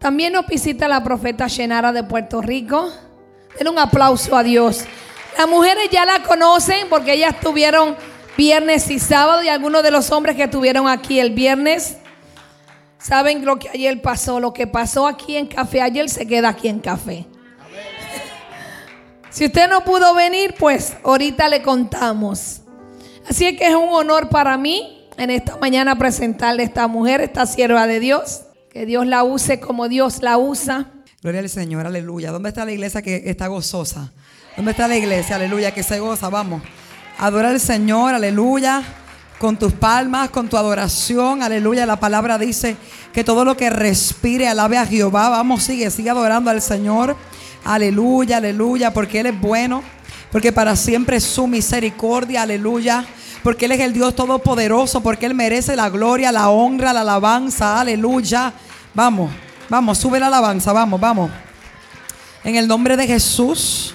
También nos visita la profeta Shenara de Puerto Rico. Den un aplauso a Dios. Las mujeres ya la conocen porque ellas estuvieron viernes y sábado y algunos de los hombres que estuvieron aquí el viernes saben lo que ayer pasó. Lo que pasó aquí en café ayer se queda aquí en café. Si usted no pudo venir, pues ahorita le contamos. Así es que es un honor para mí en esta mañana presentarle a esta mujer, esta sierva de Dios. Que Dios la use como Dios la usa. Gloria al Señor, aleluya. ¿Dónde está la iglesia que está gozosa? ¿Dónde está la iglesia? Aleluya, que se goza. Vamos. Adora al Señor, aleluya. Con tus palmas, con tu adoración, aleluya. La palabra dice que todo lo que respire alabe a Jehová. Vamos, sigue, sigue adorando al Señor. Aleluya, aleluya, porque Él es bueno. Porque para siempre es su misericordia, aleluya porque Él es el Dios todopoderoso, porque Él merece la gloria, la honra, la alabanza, aleluya. Vamos, vamos, sube la alabanza, vamos, vamos. En el nombre de Jesús,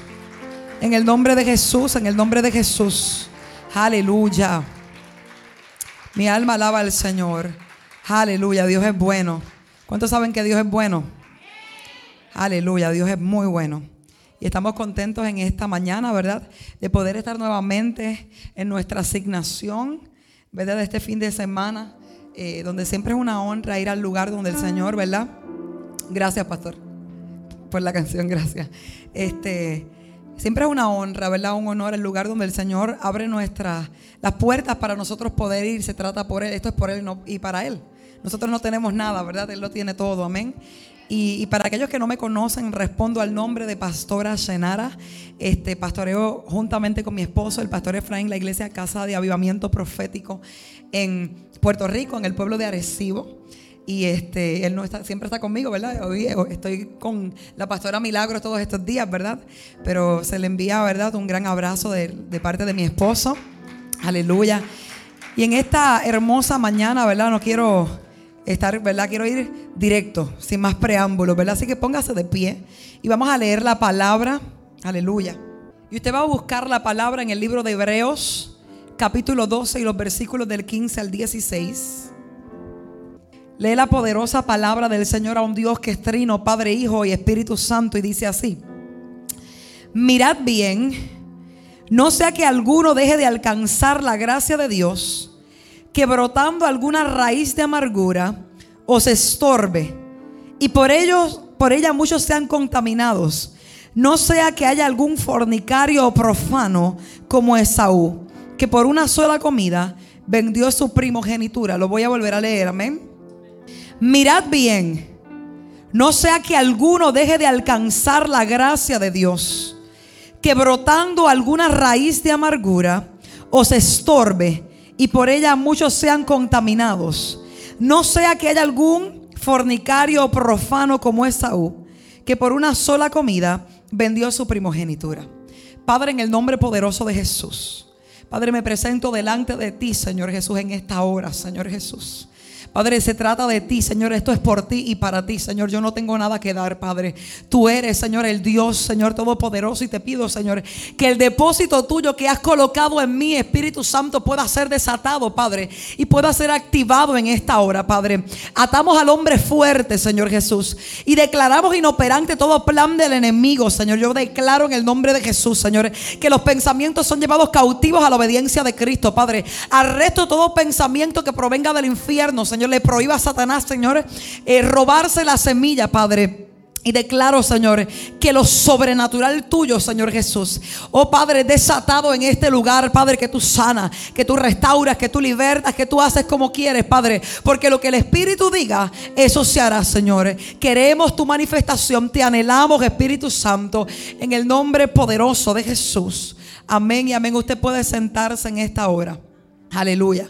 en el nombre de Jesús, en el nombre de Jesús, aleluya. Mi alma alaba al Señor, aleluya, Dios es bueno. ¿Cuántos saben que Dios es bueno? Aleluya, Dios es muy bueno. Y estamos contentos en esta mañana, ¿verdad? De poder estar nuevamente en nuestra asignación, ¿verdad? De este fin de semana, eh, donde siempre es una honra ir al lugar donde el Señor, ¿verdad? Gracias, pastor, por la canción, gracias. Este, siempre es una honra, ¿verdad? Un honor el lugar donde el Señor abre nuestras, las puertas para nosotros poder ir. Se trata por Él, esto es por Él y para Él. Nosotros no tenemos nada, ¿verdad? Él lo tiene todo, amén. Y, para aquellos que no me conocen, respondo al nombre de Pastora Shenara. Este, pastoreo juntamente con mi esposo, el pastor Efraín, la iglesia Casa de Avivamiento Profético en Puerto Rico, en el pueblo de Arecibo. Y este, él no está, siempre está conmigo, ¿verdad? Hoy estoy con la pastora Milagro todos estos días, ¿verdad? Pero se le envía, ¿verdad? Un gran abrazo de parte de mi esposo. Aleluya. Y en esta hermosa mañana, ¿verdad? No quiero estar, ¿verdad? Quiero ir directo, sin más preámbulos, ¿verdad? Así que póngase de pie y vamos a leer la palabra. Aleluya. Y usted va a buscar la palabra en el libro de Hebreos, capítulo 12 y los versículos del 15 al 16. Lee la poderosa palabra del Señor a un Dios que es trino, Padre, Hijo y Espíritu Santo y dice así. Mirad bien, no sea que alguno deje de alcanzar la gracia de Dios que brotando alguna raíz de amargura os estorbe y por ello por ella muchos sean contaminados. No sea que haya algún fornicario o profano como Esaú, que por una sola comida vendió su primogenitura. Lo voy a volver a leer, amén. Mirad bien, no sea que alguno deje de alcanzar la gracia de Dios, que brotando alguna raíz de amargura os estorbe y por ella muchos sean contaminados. No sea que haya algún fornicario o profano como Esaú, que por una sola comida vendió su primogenitura. Padre, en el nombre poderoso de Jesús. Padre, me presento delante de ti, Señor Jesús, en esta hora, Señor Jesús. Padre, se trata de ti, Señor. Esto es por ti y para ti, Señor. Yo no tengo nada que dar, Padre. Tú eres, Señor, el Dios, Señor Todopoderoso. Y te pido, Señor, que el depósito tuyo que has colocado en mí, Espíritu Santo, pueda ser desatado, Padre. Y pueda ser activado en esta hora, Padre. Atamos al hombre fuerte, Señor Jesús. Y declaramos inoperante todo plan del enemigo, Señor. Yo declaro en el nombre de Jesús, Señor, que los pensamientos son llevados cautivos a la obediencia de Cristo, Padre. Arresto todo pensamiento que provenga del infierno, Señor le prohíba a Satanás, Señor, eh, robarse la semilla, Padre. Y declaro, Señor, que lo sobrenatural tuyo, Señor Jesús. Oh Padre, desatado en este lugar, Padre, que tú sanas, que tú restauras, que tú libertas, que tú haces como quieres, Padre. Porque lo que el Espíritu diga, eso se hará, Señor. Queremos tu manifestación, te anhelamos, Espíritu Santo, en el nombre poderoso de Jesús. Amén y amén. Usted puede sentarse en esta hora. Aleluya.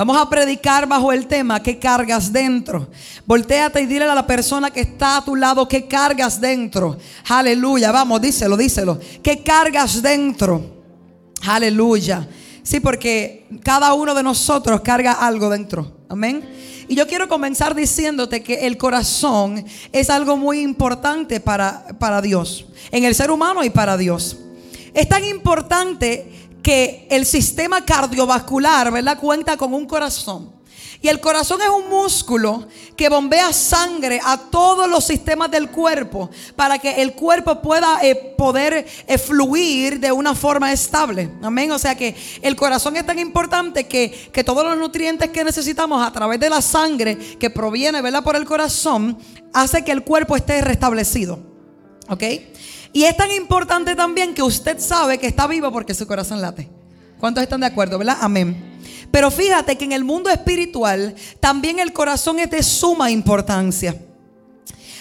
Vamos a predicar bajo el tema ¿qué cargas dentro? Voltéate y dile a la persona que está a tu lado ¿qué cargas dentro? Aleluya, vamos, díselo, díselo. ¿Qué cargas dentro? Aleluya. Sí, porque cada uno de nosotros carga algo dentro. Amén. Y yo quiero comenzar diciéndote que el corazón es algo muy importante para, para Dios, en el ser humano y para Dios. Es tan importante que el sistema cardiovascular, ¿verdad? Cuenta con un corazón. Y el corazón es un músculo que bombea sangre a todos los sistemas del cuerpo para que el cuerpo pueda eh, poder eh, fluir de una forma estable. Amén. O sea que el corazón es tan importante que, que, todos los nutrientes que necesitamos a través de la sangre que proviene ¿verdad? por el corazón hace que el cuerpo esté restablecido. ¿Ok? Y es tan importante también que usted sabe que está vivo porque su corazón late. ¿Cuántos están de acuerdo, verdad? Amén. Pero fíjate que en el mundo espiritual también el corazón es de suma importancia.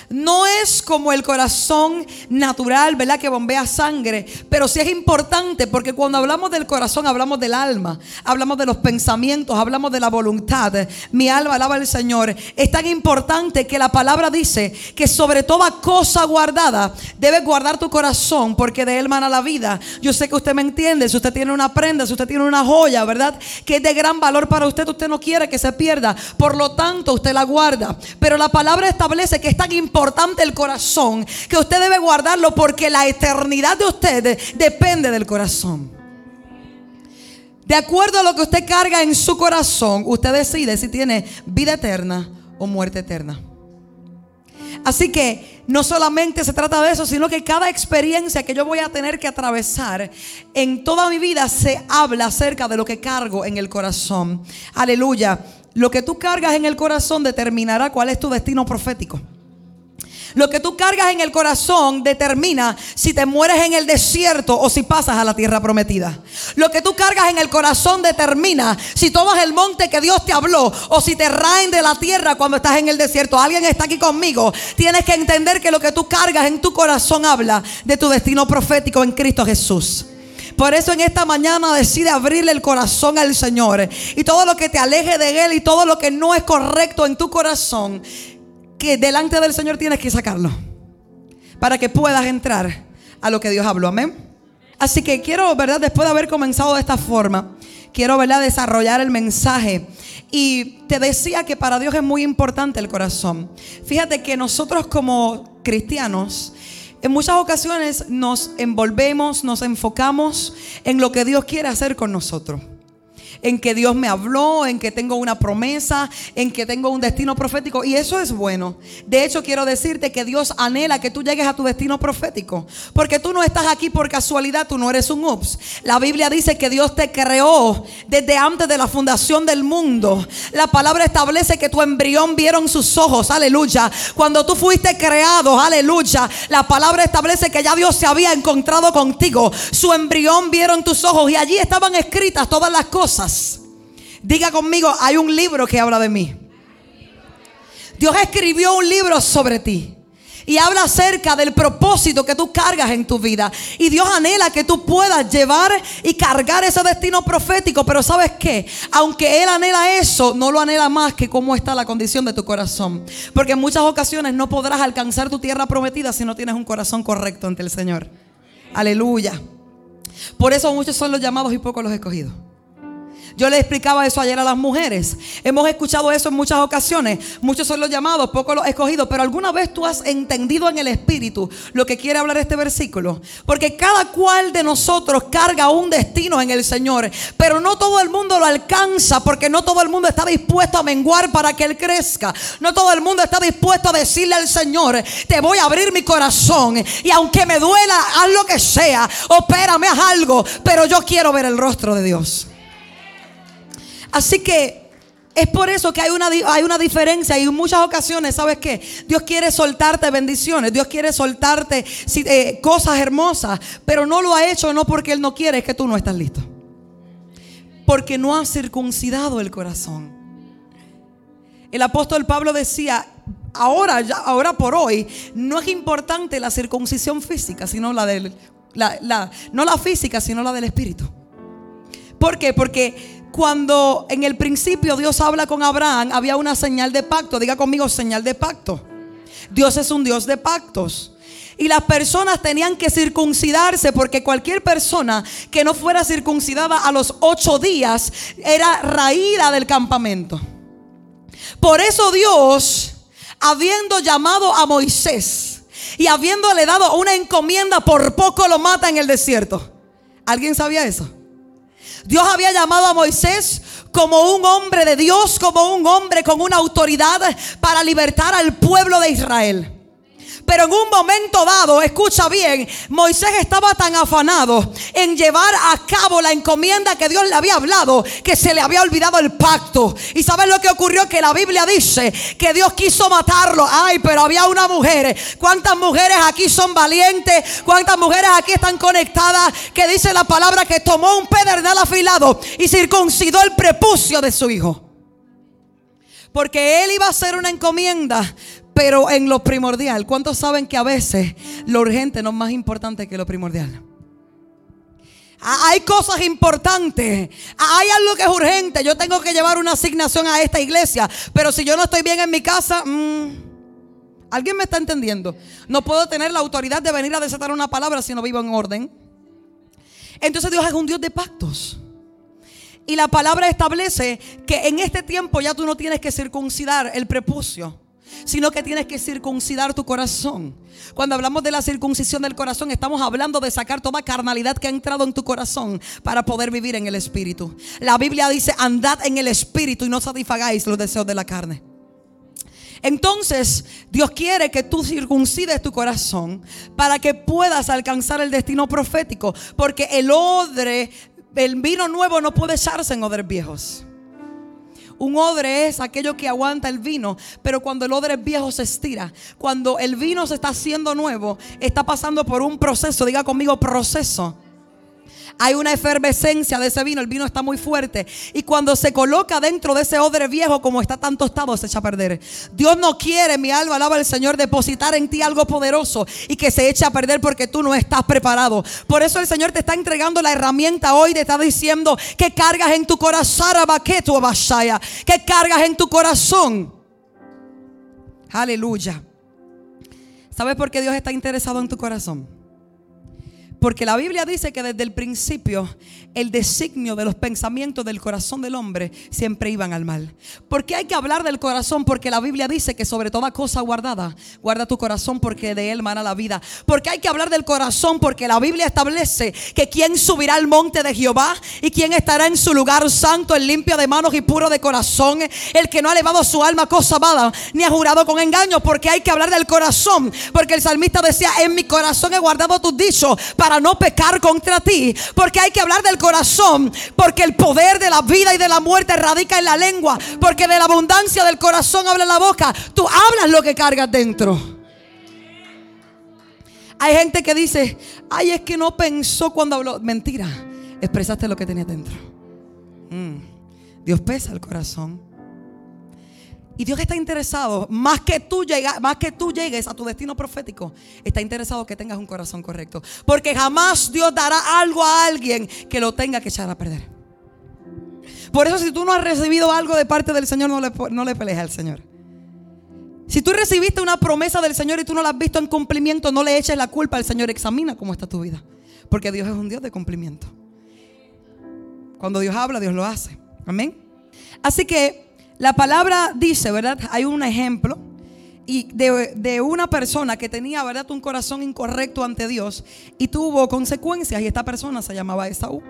No es como el corazón natural, ¿verdad? Que bombea sangre, pero sí es importante porque cuando hablamos del corazón hablamos del alma, hablamos de los pensamientos, hablamos de la voluntad. Mi alma alaba al Señor. Es tan importante que la palabra dice que sobre toda cosa guardada debes guardar tu corazón porque de él mana la vida. Yo sé que usted me entiende, si usted tiene una prenda, si usted tiene una joya, ¿verdad? Que es de gran valor para usted, usted no quiere que se pierda. Por lo tanto, usted la guarda. Pero la palabra establece que es tan importante importante el corazón que usted debe guardarlo porque la eternidad de usted depende del corazón. De acuerdo a lo que usted carga en su corazón, usted decide si tiene vida eterna o muerte eterna. Así que no solamente se trata de eso, sino que cada experiencia que yo voy a tener que atravesar en toda mi vida se habla acerca de lo que cargo en el corazón. Aleluya. Lo que tú cargas en el corazón determinará cuál es tu destino profético. Lo que tú cargas en el corazón determina si te mueres en el desierto o si pasas a la tierra prometida. Lo que tú cargas en el corazón determina si tomas el monte que Dios te habló o si te raen de la tierra cuando estás en el desierto. Alguien está aquí conmigo. Tienes que entender que lo que tú cargas en tu corazón habla de tu destino profético en Cristo Jesús. Por eso en esta mañana decide abrirle el corazón al Señor. Y todo lo que te aleje de Él y todo lo que no es correcto en tu corazón, que delante del Señor tienes que sacarlo para que puedas entrar a lo que Dios habló. Amén. Así que quiero, ¿verdad? Después de haber comenzado de esta forma, quiero, ¿verdad? Desarrollar el mensaje. Y te decía que para Dios es muy importante el corazón. Fíjate que nosotros como cristianos, en muchas ocasiones nos envolvemos, nos enfocamos en lo que Dios quiere hacer con nosotros en que Dios me habló, en que tengo una promesa, en que tengo un destino profético. Y eso es bueno. De hecho, quiero decirte que Dios anhela que tú llegues a tu destino profético. Porque tú no estás aquí por casualidad, tú no eres un ups. La Biblia dice que Dios te creó desde antes de la fundación del mundo. La palabra establece que tu embrión vieron sus ojos, aleluya. Cuando tú fuiste creado, aleluya. La palabra establece que ya Dios se había encontrado contigo. Su embrión vieron tus ojos y allí estaban escritas todas las cosas Diga conmigo, hay un libro que habla de mí. Dios escribió un libro sobre ti. Y habla acerca del propósito que tú cargas en tu vida. Y Dios anhela que tú puedas llevar y cargar ese destino profético. Pero sabes qué? Aunque Él anhela eso, no lo anhela más que cómo está la condición de tu corazón. Porque en muchas ocasiones no podrás alcanzar tu tierra prometida si no tienes un corazón correcto ante el Señor. Aleluya. Por eso muchos son los llamados y pocos los escogidos. Yo le explicaba eso ayer a las mujeres. Hemos escuchado eso en muchas ocasiones. Muchos son los llamados, pocos los escogidos. Pero alguna vez tú has entendido en el Espíritu lo que quiere hablar este versículo. Porque cada cual de nosotros carga un destino en el Señor. Pero no todo el mundo lo alcanza porque no todo el mundo está dispuesto a menguar para que Él crezca. No todo el mundo está dispuesto a decirle al Señor, te voy a abrir mi corazón. Y aunque me duela, haz lo que sea. Opérame, haz algo. Pero yo quiero ver el rostro de Dios. Así que es por eso que hay una, hay una diferencia y en muchas ocasiones, ¿sabes qué? Dios quiere soltarte bendiciones, Dios quiere soltarte eh, cosas hermosas, pero no lo ha hecho no porque Él no quiere, es que tú no estás listo. Porque no ha circuncidado el corazón. El apóstol Pablo decía, ahora, ahora por hoy, no es importante la circuncisión física, sino la del, la, no la física, sino la del espíritu. ¿Por qué? Porque cuando en el principio Dios habla con Abraham, había una señal de pacto. Diga conmigo, señal de pacto. Dios es un Dios de pactos. Y las personas tenían que circuncidarse porque cualquier persona que no fuera circuncidada a los ocho días era raída del campamento. Por eso Dios, habiendo llamado a Moisés y habiéndole dado una encomienda, por poco lo mata en el desierto. ¿Alguien sabía eso? Dios había llamado a Moisés como un hombre de Dios, como un hombre con una autoridad para libertar al pueblo de Israel. Pero en un momento dado, escucha bien, Moisés estaba tan afanado en llevar a cabo la encomienda que Dios le había hablado que se le había olvidado el pacto. Y sabes lo que ocurrió? Que la Biblia dice que Dios quiso matarlo. Ay, pero había una mujer. ¿Cuántas mujeres aquí son valientes? ¿Cuántas mujeres aquí están conectadas? Que dice la palabra que tomó un pedernal afilado y circuncidó el prepucio de su hijo. Porque él iba a hacer una encomienda, pero en lo primordial. ¿Cuántos saben que a veces lo urgente no es más importante que lo primordial? Hay cosas importantes. Hay algo que es urgente. Yo tengo que llevar una asignación a esta iglesia. Pero si yo no estoy bien en mi casa, mm, ¿alguien me está entendiendo? No puedo tener la autoridad de venir a desatar una palabra si no vivo en orden. Entonces Dios es un Dios de pactos. Y la palabra establece que en este tiempo ya tú no tienes que circuncidar el prepucio sino que tienes que circuncidar tu corazón. Cuando hablamos de la circuncisión del corazón, estamos hablando de sacar toda carnalidad que ha entrado en tu corazón para poder vivir en el espíritu. La Biblia dice, andad en el espíritu y no satisfagáis los deseos de la carne. Entonces, Dios quiere que tú circuncides tu corazón para que puedas alcanzar el destino profético, porque el odre, el vino nuevo no puede echarse en odres viejos. Un odre es aquello que aguanta el vino, pero cuando el odre es viejo se estira. Cuando el vino se está haciendo nuevo, está pasando por un proceso, diga conmigo proceso hay una efervescencia de ese vino, el vino está muy fuerte. Y cuando se coloca dentro de ese odre viejo, como está tan tostado, se echa a perder. Dios no quiere, mi alma alaba al Señor, depositar en ti algo poderoso y que se eche a perder porque tú no estás preparado. Por eso el Señor te está entregando la herramienta hoy, te está diciendo que cargas en tu corazón, que cargas en tu corazón. Aleluya. ¿Sabes por qué Dios está interesado en tu corazón? Porque la Biblia dice que desde el principio el designio de los pensamientos del corazón del hombre siempre iban al mal. ¿Por qué hay que hablar del corazón? Porque la Biblia dice que sobre toda cosa guardada, guarda tu corazón porque de él mana la vida. Porque hay que hablar del corazón? Porque la Biblia establece que quien subirá al monte de Jehová y quien estará en su lugar santo, el limpio de manos y puro de corazón, el que no ha elevado su alma a cosa mala, ni ha jurado con engaño. Porque hay que hablar del corazón. Porque el salmista decía, en mi corazón he guardado tus dichos no pecar contra ti. Porque hay que hablar del corazón. Porque el poder de la vida y de la muerte radica en la lengua. Porque de la abundancia del corazón habla la boca. Tú hablas lo que cargas dentro. Hay gente que dice, ay, es que no pensó cuando habló. Mentira, expresaste lo que tenía dentro. Mm. Dios pesa el corazón. Y Dios está interesado, más que, tú más que tú llegues a tu destino profético, está interesado que tengas un corazón correcto. Porque jamás Dios dará algo a alguien que lo tenga que echar a perder. Por eso si tú no has recibido algo de parte del Señor, no le, no le pelees al Señor. Si tú recibiste una promesa del Señor y tú no la has visto en cumplimiento, no le eches la culpa al Señor. Examina cómo está tu vida. Porque Dios es un Dios de cumplimiento. Cuando Dios habla, Dios lo hace. Amén. Así que la palabra dice, ¿verdad? Hay un ejemplo y de, una persona que tenía, ¿verdad? Un corazón incorrecto ante Dios y tuvo consecuencias y esta persona se llamaba Esaú.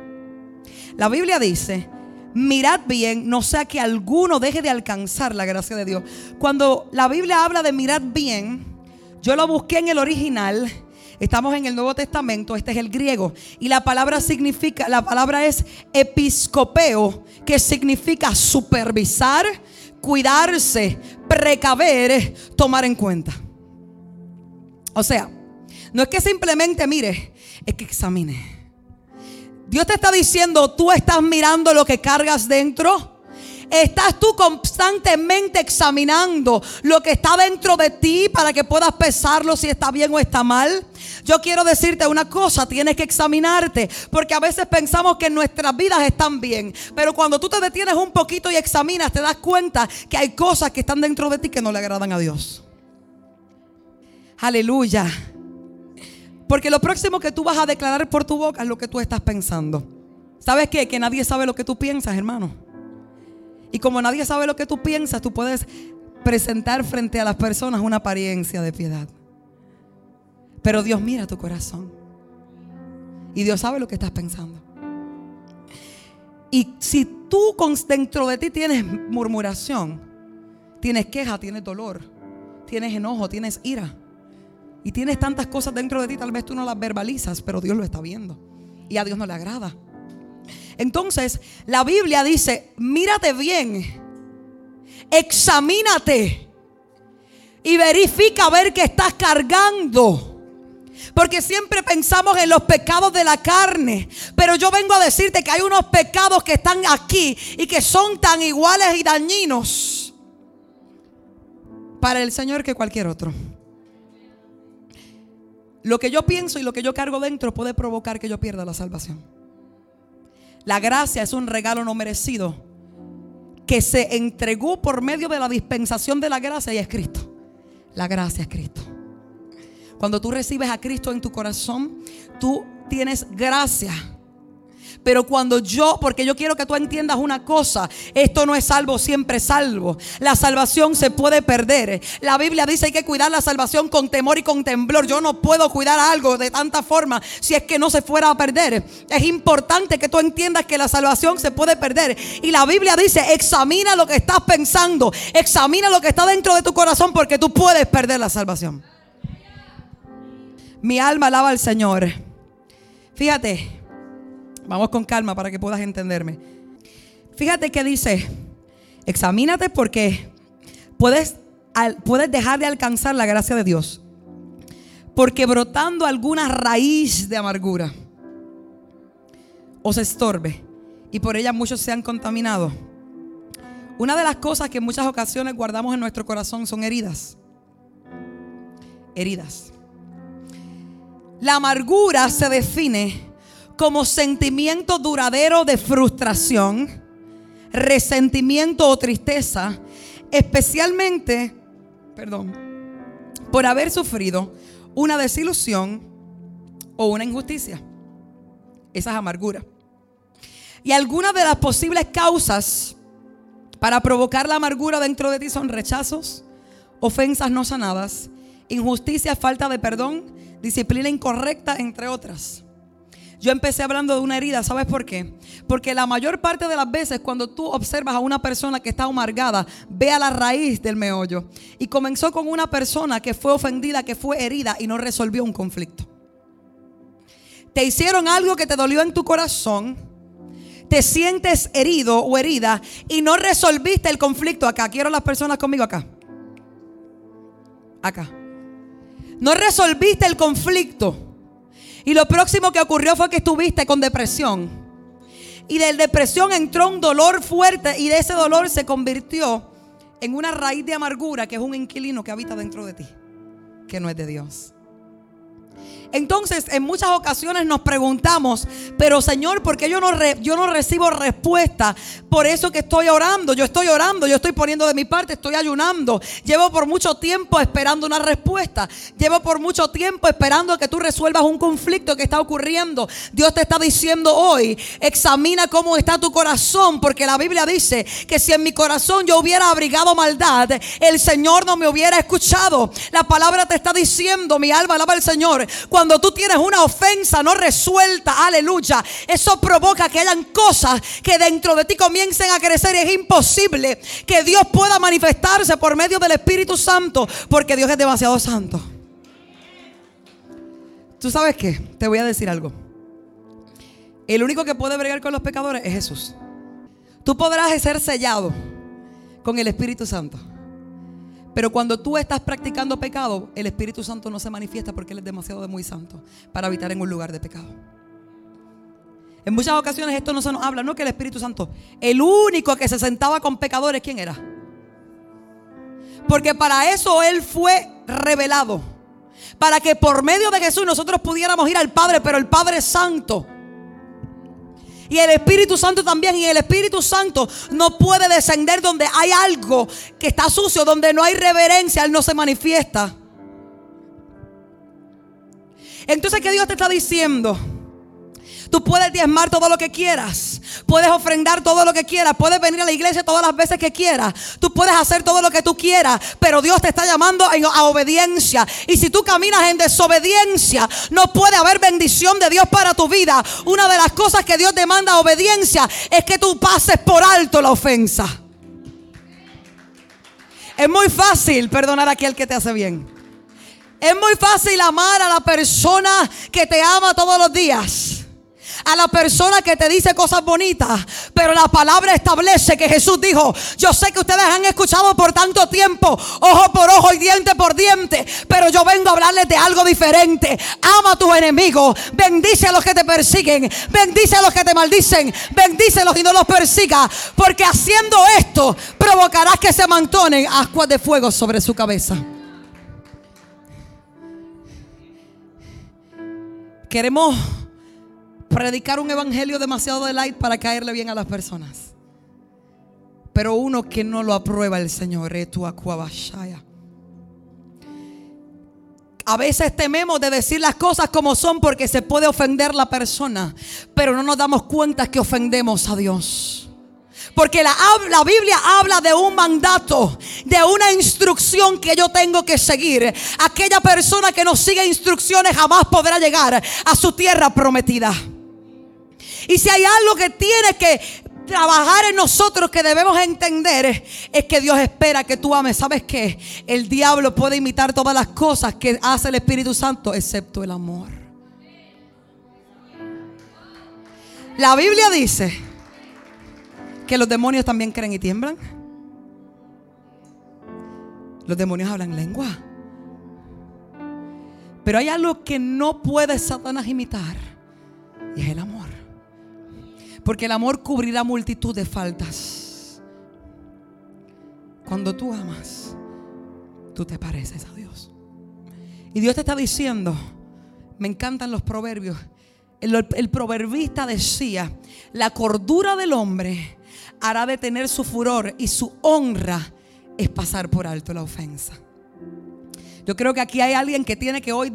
La Biblia dice, mirad bien, no sea que alguno deje de alcanzar la gracia de Dios. Cuando la Biblia habla de mirad bien, yo lo busqué en el original. Estamos en el Nuevo Testamento, este es el griego. Y la palabra significa, la palabra es episcopeo, que significa supervisar, cuidarse, precaver, tomar en cuenta. O sea, no es que simplemente mire, es que examine. Dios te está diciendo, tú estás mirando lo que cargas dentro. Estás tú constantemente examinando lo que está dentro de ti para que puedas pesarlo si está bien o está mal. Yo quiero decirte una cosa, tienes que examinarte, porque a veces pensamos que nuestras vidas están bien, pero cuando tú te detienes un poquito y examinas, te das cuenta que hay cosas que están dentro de ti que no le agradan a Dios. Aleluya. Porque lo próximo que tú vas a declarar por tu boca es lo que tú estás pensando. ¿Sabes qué? Que nadie sabe lo que tú piensas, hermano. Y como nadie sabe lo que tú piensas, tú puedes presentar frente a las personas una apariencia de piedad. Pero Dios mira tu corazón. Y Dios sabe lo que estás pensando. Y si tú dentro de ti tienes murmuración, tienes queja, tienes dolor, tienes enojo, tienes ira. Y tienes tantas cosas dentro de ti, tal vez tú no las verbalizas, pero Dios lo está viendo. Y a Dios no le agrada. Entonces, la Biblia dice, mírate bien, examínate y verifica a ver que estás cargando. Porque siempre pensamos en los pecados de la carne. Pero yo vengo a decirte que hay unos pecados que están aquí y que son tan iguales y dañinos para el Señor que cualquier otro. Lo que yo pienso y lo que yo cargo dentro puede provocar que yo pierda la salvación. La gracia es un regalo no merecido que se entregó por medio de la dispensación de la gracia y es Cristo. La gracia es Cristo. Cuando tú recibes a Cristo en tu corazón, tú tienes gracia. Pero cuando yo, porque yo quiero que tú entiendas una cosa, esto no es salvo, siempre salvo. La salvación se puede perder. La Biblia dice hay que cuidar la salvación con temor y con temblor. Yo no puedo cuidar algo de tanta forma si es que no se fuera a perder. Es importante que tú entiendas que la salvación se puede perder. Y la Biblia dice, examina lo que estás pensando, examina lo que está dentro de tu corazón porque tú puedes perder la salvación. Mi alma alaba al Señor. Fíjate, vamos con calma para que puedas entenderme. Fíjate que dice, examínate porque puedes, puedes dejar de alcanzar la gracia de Dios. Porque brotando alguna raíz de amargura os estorbe y por ella muchos se han contaminado. Una de las cosas que en muchas ocasiones guardamos en nuestro corazón son heridas. Heridas. La amargura se define como sentimiento duradero de frustración, resentimiento o tristeza, especialmente, perdón, por haber sufrido una desilusión o una injusticia. Esa es amargura. Y algunas de las posibles causas para provocar la amargura dentro de ti son rechazos, ofensas no sanadas, injusticia, falta de perdón, disciplina incorrecta, entre otras. Yo empecé hablando de una herida, ¿sabes por qué? Porque la mayor parte de las veces cuando tú observas a una persona que está amargada, ve a la raíz del meollo. Y comenzó con una persona que fue ofendida, que fue herida y no resolvió un conflicto. Te hicieron algo que te dolió en tu corazón, te sientes herido o herida y no resolviste el conflicto acá. Quiero las personas conmigo acá. Acá. No resolviste el conflicto. Y lo próximo que ocurrió fue que estuviste con depresión. Y de depresión entró un dolor fuerte y de ese dolor se convirtió en una raíz de amargura que es un inquilino que habita dentro de ti, que no es de Dios. Entonces, en muchas ocasiones nos preguntamos, pero Señor, ¿por qué yo no, re- yo no recibo respuesta? Por eso que estoy orando, yo estoy orando, yo estoy poniendo de mi parte, estoy ayunando. Llevo por mucho tiempo esperando una respuesta. Llevo por mucho tiempo esperando que tú resuelvas un conflicto que está ocurriendo. Dios te está diciendo hoy, examina cómo está tu corazón, porque la Biblia dice que si en mi corazón yo hubiera abrigado maldad, el Señor no me hubiera escuchado. La palabra te está diciendo, mi alma alaba al Señor. Cuando tú tienes una ofensa no resuelta, aleluya, eso provoca que hayan cosas que dentro de ti comiencen a crecer. Y es imposible que Dios pueda manifestarse por medio del Espíritu Santo, porque Dios es demasiado santo. ¿Tú sabes qué? Te voy a decir algo. El único que puede bregar con los pecadores es Jesús. Tú podrás ser sellado con el Espíritu Santo. Pero cuando tú estás practicando pecado, el Espíritu Santo no se manifiesta porque Él es demasiado de muy santo para habitar en un lugar de pecado. En muchas ocasiones esto no se nos habla, no que el Espíritu Santo, el único que se sentaba con pecadores, ¿quién era? Porque para eso Él fue revelado. Para que por medio de Jesús nosotros pudiéramos ir al Padre, pero el Padre santo. Y el Espíritu Santo también. Y el Espíritu Santo no puede descender donde hay algo que está sucio, donde no hay reverencia. Él no se manifiesta. Entonces, ¿qué Dios te está diciendo? Tú puedes diezmar todo lo que quieras. Puedes ofrendar todo lo que quieras. Puedes venir a la iglesia todas las veces que quieras. Tú puedes hacer todo lo que tú quieras. Pero Dios te está llamando a obediencia. Y si tú caminas en desobediencia, no puede haber bendición de Dios para tu vida. Una de las cosas que Dios demanda obediencia es que tú pases por alto la ofensa. Es muy fácil perdonar a aquel que te hace bien. Es muy fácil amar a la persona que te ama todos los días. A la persona que te dice cosas bonitas. Pero la palabra establece que Jesús dijo, yo sé que ustedes han escuchado por tanto tiempo, ojo por ojo y diente por diente. Pero yo vengo a hablarles de algo diferente. Ama a tus enemigos. Bendice a los que te persiguen. Bendice a los que te maldicen. Bendícelos y no los persiga. Porque haciendo esto provocarás que se mantonen ascuas de fuego sobre su cabeza. Queremos predicar un evangelio demasiado de light para caerle bien a las personas. Pero uno que no lo aprueba el Señor es tu A veces tememos de decir las cosas como son porque se puede ofender la persona, pero no nos damos cuenta que ofendemos a Dios. Porque la, la, Biblia habla de un mandato, de una instrucción que yo tengo que seguir. Aquella persona que no sigue instrucciones jamás podrá llegar a su tierra prometida. Y si hay algo que tiene que trabajar en nosotros que debemos entender es que Dios espera que tú ames. ¿Sabes qué? El diablo puede imitar todas las cosas que hace el Espíritu Santo excepto el amor. La Biblia dice que los demonios también creen y tiemblan. Los demonios hablan lengua. Pero hay algo que no puede Satanás imitar. Y es el amor. Porque el amor cubrirá multitud de faltas. Cuando tú amas, tú te pareces a Dios. Y Dios te está diciendo, me encantan los proverbios. El, proverbista decía, la cordura del hombre hará detener su furor y su honra es pasar por alto la ofensa. Yo creo que aquí hay alguien que tiene que hoy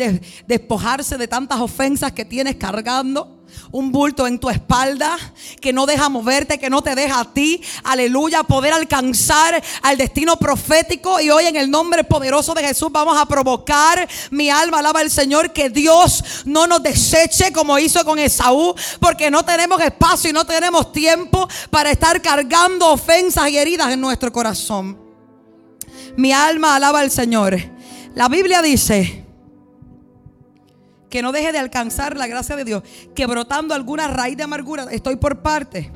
despojarse de tantas ofensas que tienes cargando un bulto en tu espalda que no deja moverte, que no te deja a ti, aleluya, poder alcanzar al destino profético. Y hoy en el nombre poderoso de Jesús vamos a provocar, mi alma alaba al Señor, que Dios no nos deseche como hizo con Esaú, porque no tenemos espacio y no tenemos tiempo para estar cargando ofensas y heridas en nuestro corazón. Mi alma alaba al Señor. La Biblia dice que no deje de alcanzar la gracia de Dios, que brotando alguna raíz de amargura, estoy por parte,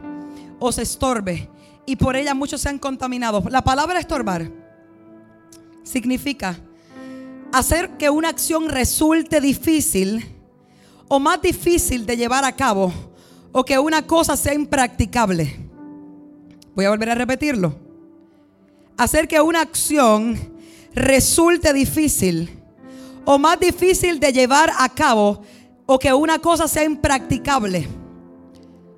os estorbe y por ella muchos se han contaminado. La palabra estorbar significa hacer que una acción resulte difícil o más difícil de llevar a cabo o que una cosa sea impracticable. Voy a volver a repetirlo. Hacer que una acción resulte difícil o más difícil de llevar a cabo o que una cosa sea impracticable.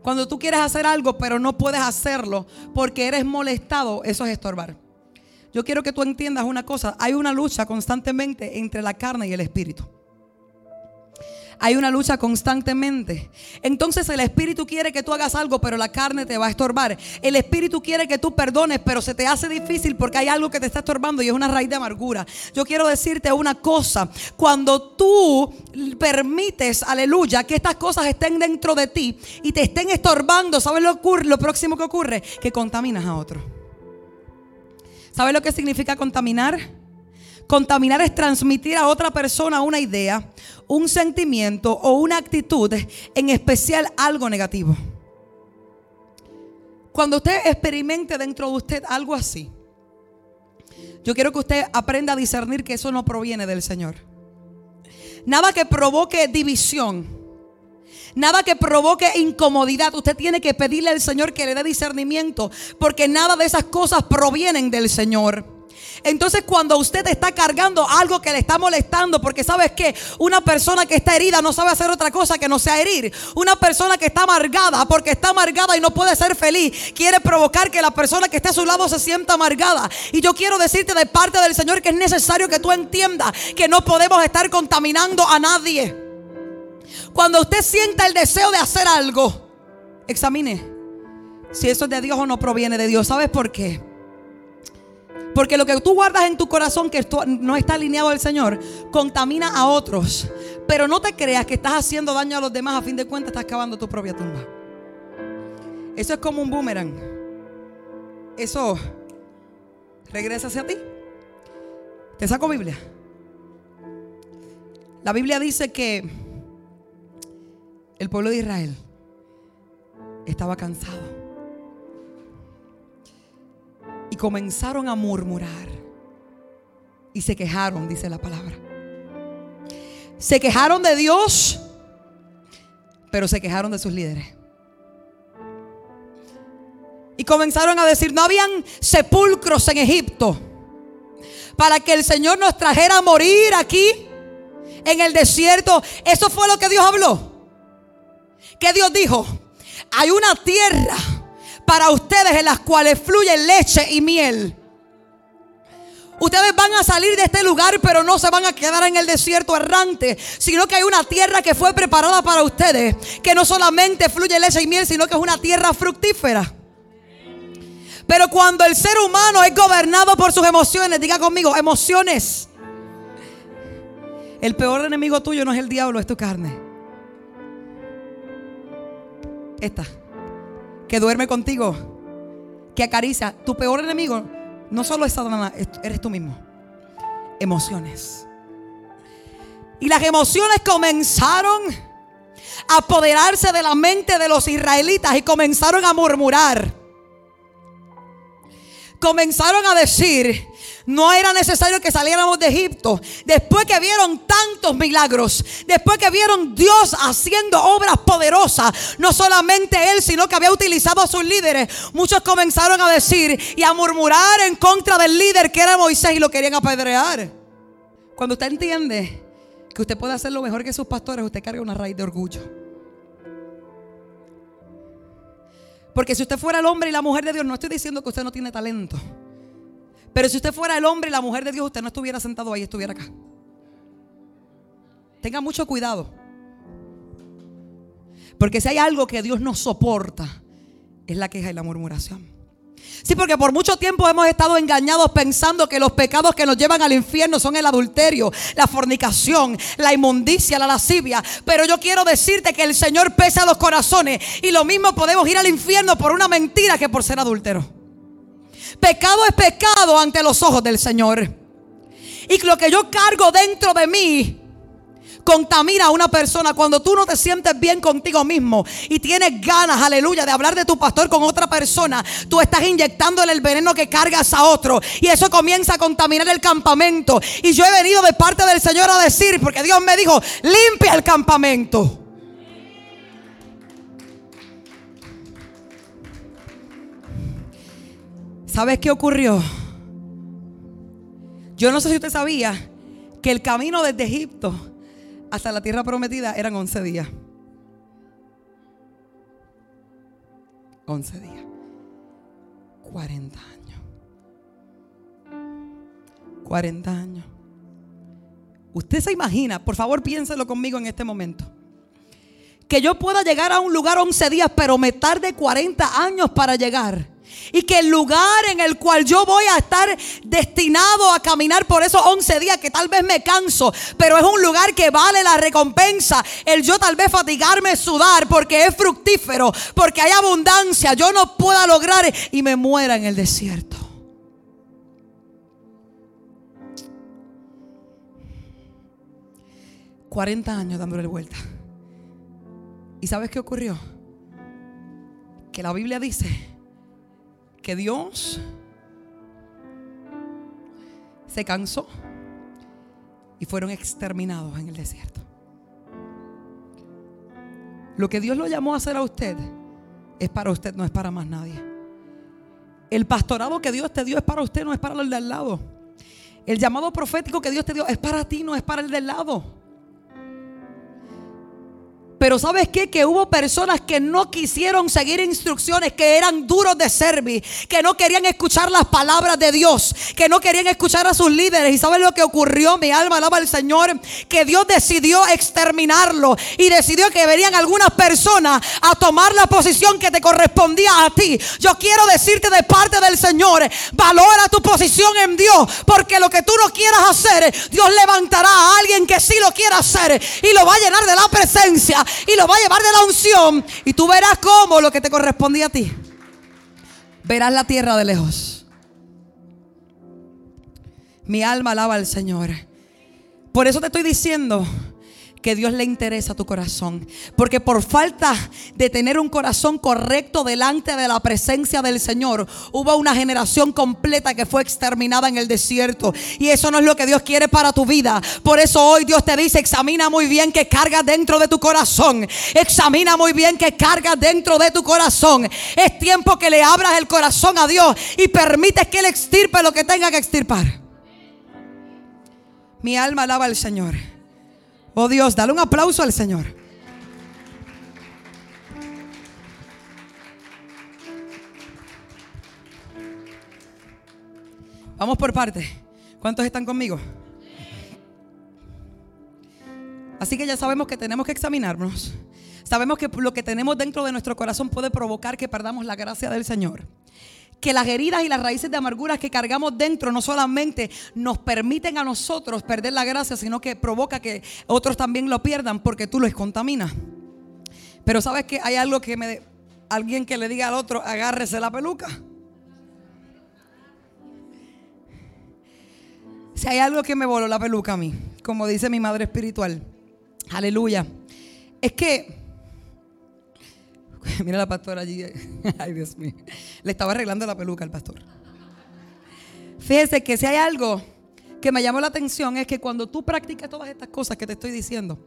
Cuando tú quieres hacer algo pero no puedes hacerlo porque eres molestado, eso es estorbar. Yo quiero que tú entiendas una cosa, hay una lucha constantemente entre la carne y el espíritu. Hay una lucha constantemente. Entonces el Espíritu quiere que tú hagas algo, pero la carne te va a estorbar. El Espíritu quiere que tú perdones, pero se te hace difícil porque hay algo que te está estorbando y es una raíz de amargura. Yo quiero decirte una cosa. Cuando tú permites, aleluya, que estas cosas estén dentro de ti y te estén estorbando, ¿sabes lo, lo próximo que ocurre? Que contaminas a otro. ¿Sabes lo que significa contaminar? Contaminar es transmitir a otra persona una idea, un sentimiento o una actitud, en especial algo negativo. Cuando usted experimente dentro de usted algo así, yo quiero que usted aprenda a discernir que eso no proviene del Señor. Nada que provoque división. Nada que provoque incomodidad. Usted tiene que pedirle al Señor que le dé discernimiento. Porque nada de esas cosas provienen del Señor. Entonces cuando usted está cargando algo que le está molestando, porque sabes que una persona que está herida no sabe hacer otra cosa que no sea herir. Una persona que está amargada, porque está amargada y no puede ser feliz, quiere provocar que la persona que esté a su lado se sienta amargada. Y yo quiero decirte de parte del Señor que es necesario que tú entiendas que no podemos estar contaminando a nadie. Cuando usted sienta el deseo de hacer algo, examine si eso es de Dios o no proviene de Dios. ¿Sabes por qué? Porque lo que tú guardas en tu corazón que no está alineado al Señor, contamina a otros. Pero no te creas que estás haciendo daño a los demás. A fin de cuentas, estás cavando tu propia tumba. Eso es como un boomerang. Eso regresa hacia ti. Te saco Biblia. La Biblia dice que el pueblo de Israel estaba cansado y comenzaron a murmurar. Y se quejaron, dice la palabra. Se quejaron de Dios, pero se quejaron de sus líderes. Y comenzaron a decir, no habían sepulcros en Egipto para que el Señor nos trajera a morir aquí en el desierto. Eso fue lo que Dios habló. Que Dios dijo, hay una tierra para ustedes en las cuales fluye leche y miel. Ustedes van a salir de este lugar, pero no se van a quedar en el desierto errante, sino que hay una tierra que fue preparada para ustedes, que no solamente fluye leche y miel, sino que es una tierra fructífera. Pero cuando el ser humano es gobernado por sus emociones, diga conmigo, emociones. El peor enemigo tuyo no es el diablo, es tu carne. Esta que duerme contigo, que acaricia. Tu peor enemigo no solo es Satanás, eres tú mismo. Emociones. Y las emociones comenzaron a apoderarse de la mente de los israelitas y comenzaron a murmurar. Comenzaron a decir, no era necesario que saliéramos de Egipto. Después que vieron tantos milagros, después que vieron Dios haciendo obras poderosas, no solamente Él, sino que había utilizado a sus líderes, muchos comenzaron a decir y a murmurar en contra del líder que era Moisés y lo querían apedrear. Cuando usted entiende que usted puede hacer lo mejor que sus pastores, usted carga una raíz de orgullo. Porque si usted fuera el hombre y la mujer de Dios, no estoy diciendo que usted no tiene talento. Pero si usted fuera el hombre y la mujer de Dios, usted no estuviera sentado ahí, estuviera acá. Tenga mucho cuidado. Porque si hay algo que Dios no soporta, es la queja y la murmuración. Sí, porque por mucho tiempo hemos estado engañados pensando que los pecados que nos llevan al infierno son el adulterio, la fornicación, la inmundicia, la lascivia. Pero yo quiero decirte que el Señor pesa los corazones y lo mismo podemos ir al infierno por una mentira que por ser adúltero. Pecado es pecado ante los ojos del Señor. Y lo que yo cargo dentro de mí contamina a una persona cuando tú no te sientes bien contigo mismo y tienes ganas, aleluya, de hablar de tu pastor con otra persona, tú estás inyectándole el veneno que cargas a otro y eso comienza a contaminar el campamento. Y yo he venido de parte del Señor a decir, porque Dios me dijo, limpia el campamento. ¿Sabes qué ocurrió? Yo no sé si usted sabía que el camino desde Egipto hasta la tierra prometida eran 11 días. 11 días. 40 años. 40 años. Usted se imagina, por favor piénselo conmigo en este momento. Que yo pueda llegar a un lugar 11 días, pero me tarde 40 años para llegar. Y que el lugar en el cual yo voy a estar destinado a caminar por esos 11 días, que tal vez me canso, pero es un lugar que vale la recompensa. El yo tal vez fatigarme, sudar, porque es fructífero, porque hay abundancia, yo no pueda lograr y me muera en el desierto. ...40 años dándole vuelta. ¿Y sabes qué ocurrió? Que la Biblia dice que Dios se cansó y fueron exterminados en el desierto. Lo que Dios lo llamó a hacer a usted es para usted, no es para más nadie. El pastorado que Dios te dio es para usted, no es para el del lado. El llamado profético que Dios te dio es para ti, no es para el del lado. Pero ¿sabes qué? Que hubo personas que no quisieron seguir instrucciones, que eran duros de servir, que no querían escuchar las palabras de Dios, que no querían escuchar a sus líderes. ¿Y sabes lo que ocurrió? Mi alma alaba al Señor, que Dios decidió exterminarlo y decidió que venían algunas personas a tomar la posición que te correspondía a ti. Yo quiero decirte de parte del Señor, valora tu posición en Dios, porque lo que tú no quieras hacer, Dios levantará a alguien que sí lo quiera hacer y lo va a llenar de la presencia y lo va a llevar de la unción. Y tú verás cómo lo que te correspondía a ti. Verás la tierra de lejos. Mi alma alaba al Señor. Por eso te estoy diciendo que Dios le interesa tu corazón. Porque por falta de tener un corazón correcto delante de la presencia del Señor, hubo una generación completa que fue exterminada en el desierto. Y eso no es lo que Dios quiere para tu vida. Por eso hoy Dios te dice, examina muy bien que cargas dentro de tu corazón. Examina muy bien que cargas dentro de tu corazón. Es tiempo que le abras el corazón a Dios y permites que Él extirpe lo que tenga que extirpar. Mi alma alaba al Señor. Oh Dios, dale un aplauso al Señor. Vamos por parte. ¿Cuántos están conmigo? Así que ya sabemos que tenemos que examinarnos. Sabemos que lo que tenemos dentro de nuestro corazón puede provocar que perdamos la gracia del Señor que las heridas y las raíces de amarguras que cargamos dentro no solamente nos permiten a nosotros perder la gracia, sino que provoca que otros también lo pierdan porque tú los contaminas. Pero sabes que hay algo que me alguien que le diga al otro, agárrese la peluca. Si hay algo que me voló la peluca a mí, como dice mi madre espiritual, aleluya, es que Mira la pastora allí. Ay, Dios mío. Le estaba arreglando la peluca al pastor. Fíjese que si hay algo que me llamó la atención es que cuando tú practicas todas estas cosas que te estoy diciendo,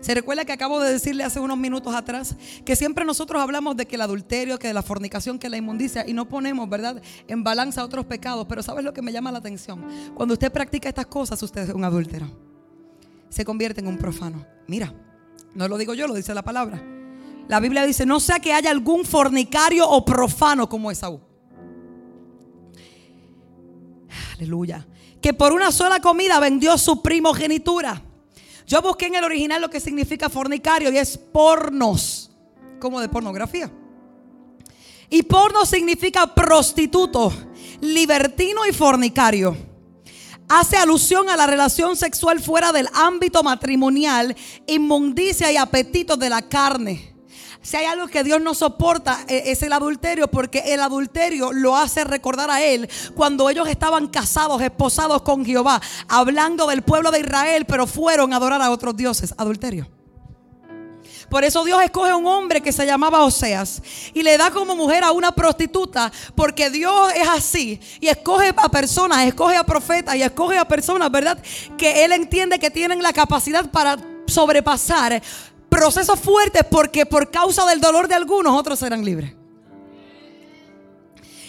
se recuerda que acabo de decirle hace unos minutos atrás que siempre nosotros hablamos de que el adulterio, que la fornicación, que la inmundicia y no ponemos, ¿verdad?, en balanza otros pecados. Pero ¿sabes lo que me llama la atención? Cuando usted practica estas cosas, usted es un adúltero. Se convierte en un profano. Mira, no lo digo yo, lo dice la palabra. La Biblia dice, no sea que haya algún fornicario o profano como Esaú. Aleluya. Que por una sola comida vendió su primogenitura. Yo busqué en el original lo que significa fornicario y es pornos, como de pornografía. Y porno significa prostituto, libertino y fornicario. Hace alusión a la relación sexual fuera del ámbito matrimonial, inmundicia y apetito de la carne. Si hay algo que Dios no soporta e, es el adulterio porque el adulterio lo hace recordar a Él cuando ellos estaban casados, esposados con Jehová, hablando del pueblo de Israel, pero fueron a adorar a otros dioses. Adulterio. Por eso Dios escoge a un hombre que se llamaba Oseas y le da como mujer a una prostituta, porque Dios es así y escoge a personas, escoge a profetas y escoge a personas, ¿verdad? Que Él entiende que tienen la capacidad para sobrepasar procesos fuertes porque por causa del dolor de algunos otros serán libres.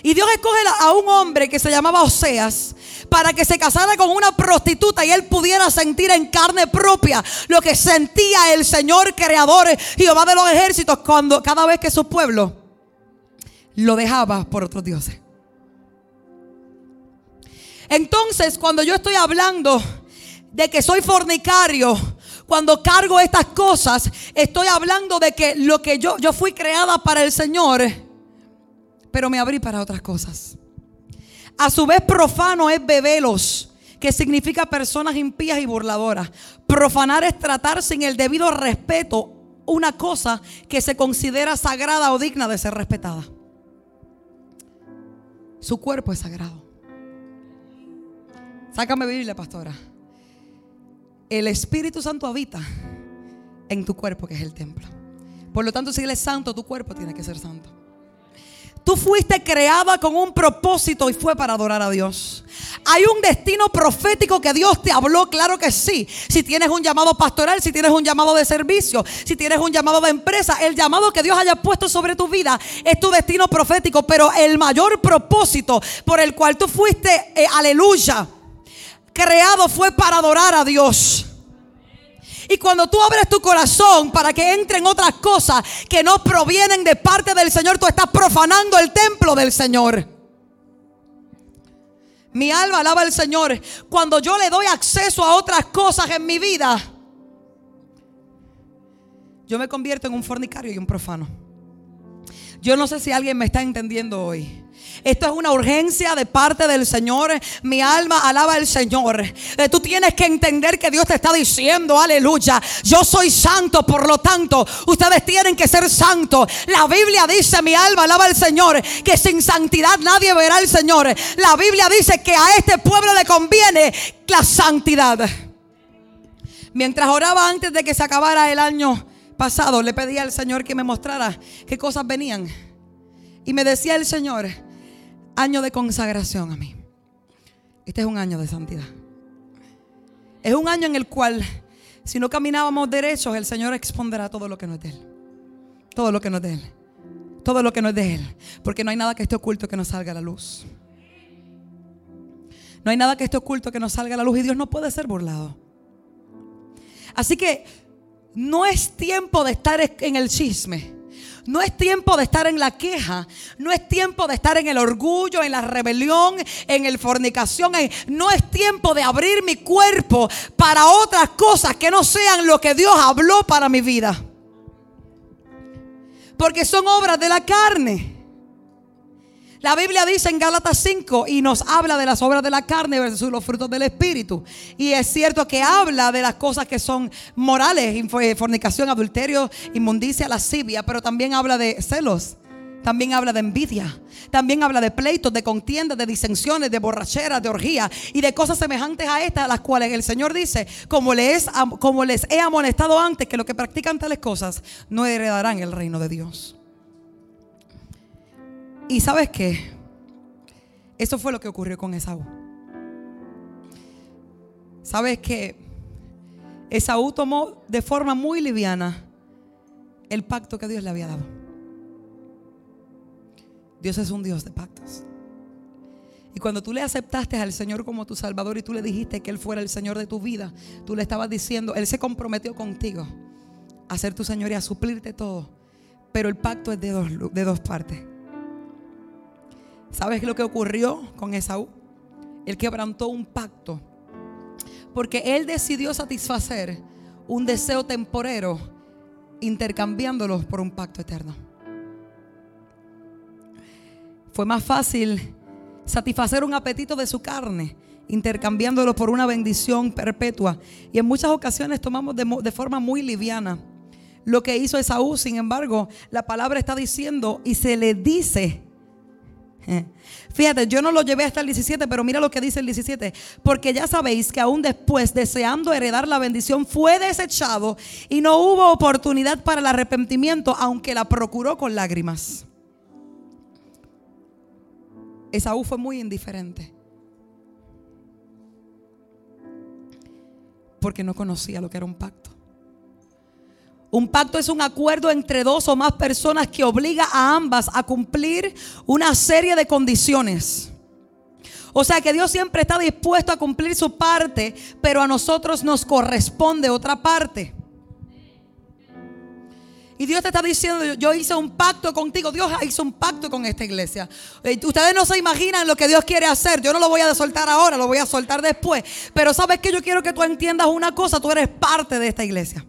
Y Dios escoge a un hombre que se llamaba Oseas para que se casara con una prostituta y él pudiera sentir en carne propia lo que sentía el Señor creador Jehová de los ejércitos cuando cada vez que su pueblo lo dejaba por otros dioses. Entonces, cuando yo estoy hablando de que soy fornicario, cuando cargo estas cosas, estoy hablando de que lo que yo, yo fui creada para el Señor, pero me abrí para otras cosas. A su vez, profano es bebelos, que significa personas impías y burladoras. Profanar es tratar sin el debido respeto una cosa que se considera sagrada o digna de ser respetada. Su cuerpo es sagrado. Sácame Biblia, pastora el Espíritu Santo habita en tu cuerpo, que es el templo. Por lo tanto, si Él es santo, tu cuerpo tiene que ser santo. Tú fuiste creada con un propósito y fue para adorar a Dios. Hay un destino profético que Dios te habló, claro que sí. Si tienes un llamado pastoral, si tienes un llamado de servicio, si tienes un llamado de empresa, el llamado que Dios haya puesto sobre tu vida es tu destino profético. Pero el mayor propósito por el cual tú fuiste, eh, aleluya, creado fue para adorar a Dios. Y cuando tú abres tu corazón para que entren otras cosas que no provienen de parte del Señor, tú estás profanando el templo del Señor. Mi alma alaba al Señor. Cuando yo le doy acceso a otras cosas en mi vida, yo me convierto en un fornicario y un profano. Yo no sé si alguien me está entendiendo hoy. Esto es una urgencia de parte del Señor. Mi alma alaba al Señor. Eh, tú tienes que entender que Dios te está diciendo, aleluya, yo soy santo, por lo tanto, ustedes tienen que ser santos. La Biblia dice, mi alma alaba al Señor, que sin santidad nadie verá al Señor. La Biblia dice que a este pueblo le conviene la santidad. Mientras oraba antes de que se acabara el año pasado, le pedí al Señor que me mostrara qué cosas venían. Y me decía el Señor, año de consagración a mí. Este es un año de santidad. Es un año en el cual, si no caminábamos derechos, el Señor expondrá todo lo que no es de Él. Todo lo que no es de Él. Todo lo que no es de Él. Porque no hay nada que esté oculto que no salga a la luz. No hay nada que esté oculto que no salga a la luz. Y Dios no puede ser burlado. Así que no es tiempo de estar en el chisme. No es tiempo de estar en la queja. No es tiempo de estar en el orgullo, en la rebelión, en el fornicación. No es tiempo de abrir mi cuerpo para otras cosas que no sean lo que Dios habló para mi vida. Porque son obras de la carne. La Biblia dice en Gálatas 5 y nos habla de las obras de la carne versus los frutos del Espíritu. Y es cierto que habla de las cosas que son morales, eh, fornicación, adulterio, inmundicia, lascivia, pero también habla de celos. También habla de envidia. También habla de pleitos, de contiendas, de disensiones, de borracheras, de orgías y de cosas semejantes a estas, a las cuales el Señor dice, como les, como les he amonestado antes, que los que practican tales cosas no heredarán el reino de Dios. Y sabes qué? Eso fue lo que ocurrió con Esaú. ¿Sabes que Esaú tomó de forma muy liviana el pacto que Dios le había dado? Dios es un Dios de pactos. Y cuando tú le aceptaste al Señor como tu Salvador y tú le dijiste que Él fuera el Señor de tu vida, tú le estabas diciendo, Él se comprometió contigo a ser tu Señor y a suplirte todo. Pero el pacto es de dos, de dos partes. ¿Sabes lo que ocurrió con Esaú? Él quebrantó un pacto. Porque él decidió satisfacer un deseo temporero intercambiándolos por un pacto eterno. Fue más fácil satisfacer un apetito de su carne intercambiándolo por una bendición perpetua. Y en muchas ocasiones tomamos de, de, forma muy liviana lo que hizo Esaú. Sin embargo, la palabra está diciendo y se le dice Fíjate, yo no lo llevé hasta el 17, pero mira lo que dice el 17. Porque ya sabéis que aún después, deseando heredar la bendición, fue desechado y no hubo oportunidad para el arrepentimiento, aunque la procuró con lágrimas. Esaú fue muy indiferente. Porque no conocía lo que era un pacto. Un pacto es un acuerdo entre dos o más personas que obliga a ambas a cumplir una serie de condiciones. O sea que Dios siempre está dispuesto a cumplir su parte, pero a nosotros nos corresponde otra parte. Y Dios te está diciendo, yo hice un pacto contigo, Dios hizo un pacto con esta iglesia. Eh, ustedes no se imaginan lo que Dios quiere hacer. Yo no lo voy a soltar ahora, lo voy a soltar después. Pero sabes que yo quiero que tú entiendas una cosa, tú eres parte de esta iglesia.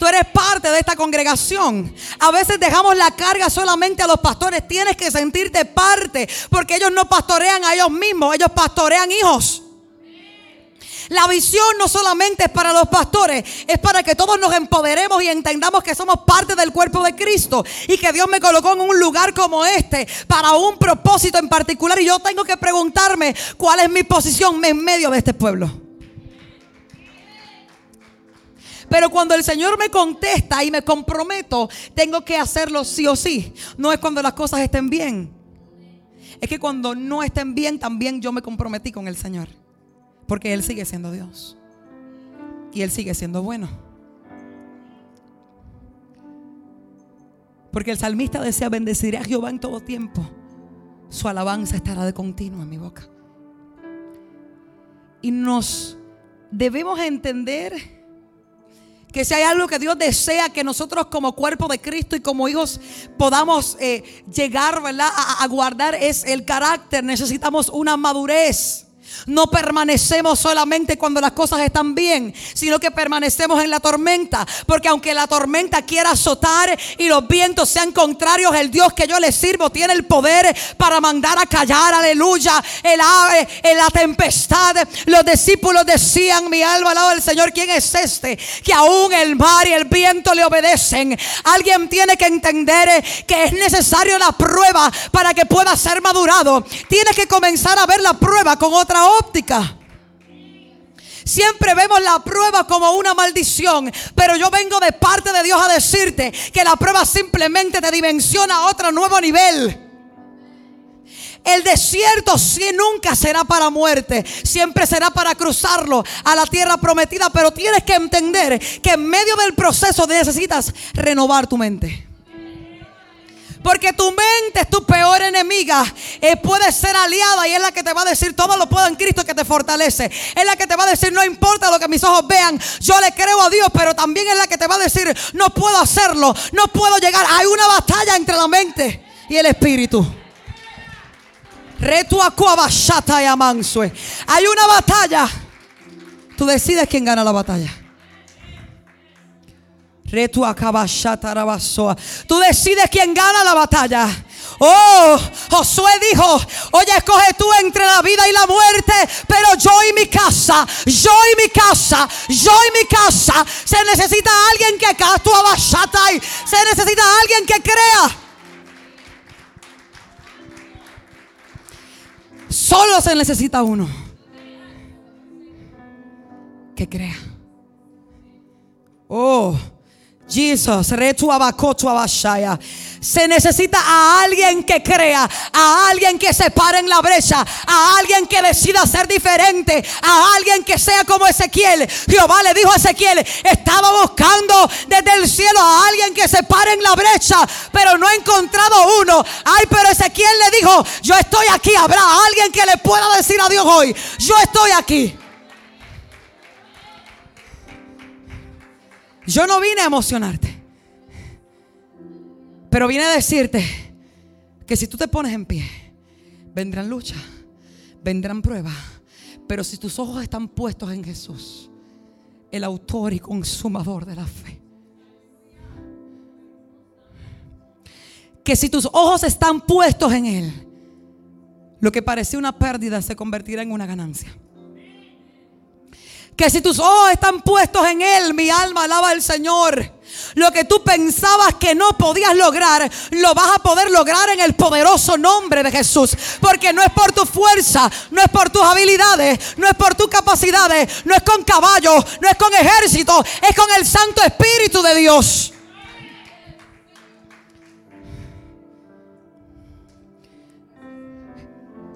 Tú eres parte de esta congregación. A veces dejamos la carga solamente a los pastores. Tienes que sentirte parte porque ellos no pastorean a ellos mismos, ellos pastorean hijos. La visión no solamente es para los pastores, es para que todos nos empoderemos y entendamos que somos parte del cuerpo de Cristo y que Dios me colocó en un lugar como este para un propósito en particular y yo tengo que preguntarme cuál es mi posición en medio de este pueblo. Pero cuando el Señor me contesta y me comprometo, tengo que hacerlo sí o sí. No es cuando las cosas estén bien. Es que cuando no estén bien, también yo me comprometí con el Señor. Porque Él sigue siendo Dios. Y Él sigue siendo bueno. Porque el salmista decía, bendeciré a Jehová en todo tiempo. Su alabanza estará de continuo en mi boca. Y nos debemos entender Que si hay algo que Dios desea que nosotros como cuerpo de Cristo y como hijos podamos eh, llegar, ¿verdad? A, a guardar es el carácter. Necesitamos una madurez. No permanecemos solamente cuando las cosas están bien, sino que permanecemos en la tormenta. Porque aunque la tormenta quiera azotar y los vientos sean contrarios, el Dios que yo le sirvo tiene el poder para mandar a callar, aleluya, el ave, en la tempestad. Los discípulos decían, mi alma al lado del Señor, ¿quién es este? Que aún el mar y el viento le obedecen. Alguien tiene que entender que es necesario la prueba para que pueda ser madurado. Tiene que comenzar a ver la prueba con otra óptica. Siempre vemos la prueba como una maldición, pero yo vengo de parte de Dios a decirte que la prueba simplemente te dimensiona a otro nuevo nivel. El desierto sí nunca será para muerte, siempre será para cruzarlo a la tierra prometida, pero tienes que entender que en medio del proceso necesitas renovar tu mente. Porque tu mente es tu peor enemiga. Eh, puede ser aliada y es la que te va a decir todo lo puedo en Cristo que te fortalece. Es la que te va a decir no importa lo que mis ojos vean. Yo le creo a Dios, pero también es la que te va a decir no puedo hacerlo. No puedo llegar. Hay una batalla entre la mente y el espíritu. Amansue. Hay una batalla. Tú decides quién gana la batalla. Tú decides quién gana la batalla. Oh, Josué dijo, oye, escoge tú entre la vida y la muerte, pero yo y mi casa, yo y mi casa, yo y mi casa, se necesita alguien que y se necesita alguien que crea. Solo se necesita uno que crea. Oh, Jesus, se necesita a alguien que crea, a alguien que se pare en la brecha, a alguien que decida ser diferente, a alguien que sea como Ezequiel. Jehová le dijo a Ezequiel, estaba buscando desde el cielo a alguien que se pare en la brecha, pero no he encontrado uno. Ay, pero Ezequiel le dijo, yo estoy aquí, habrá alguien que le pueda decir a Dios hoy, yo estoy aquí. Yo no vine a emocionarte. Pero vine a decirte que si tú te pones en pie, vendrán luchas, vendrán pruebas. Pero si tus ojos están puestos en Jesús, el autor y consumador de la fe. Que si tus ojos están puestos en Él, lo que parecía una pérdida se convertirá en una ganancia que si tus ojos están puestos en Él, mi alma alaba al Señor. Lo que tú pensabas que no podías lograr, lo vas a poder lograr en el poderoso nombre de Jesús. Porque no es por tu fuerza, no es por tus habilidades, no es por tus capacidades, no es con caballos, no es con ejército, es con el Santo Espíritu de Dios.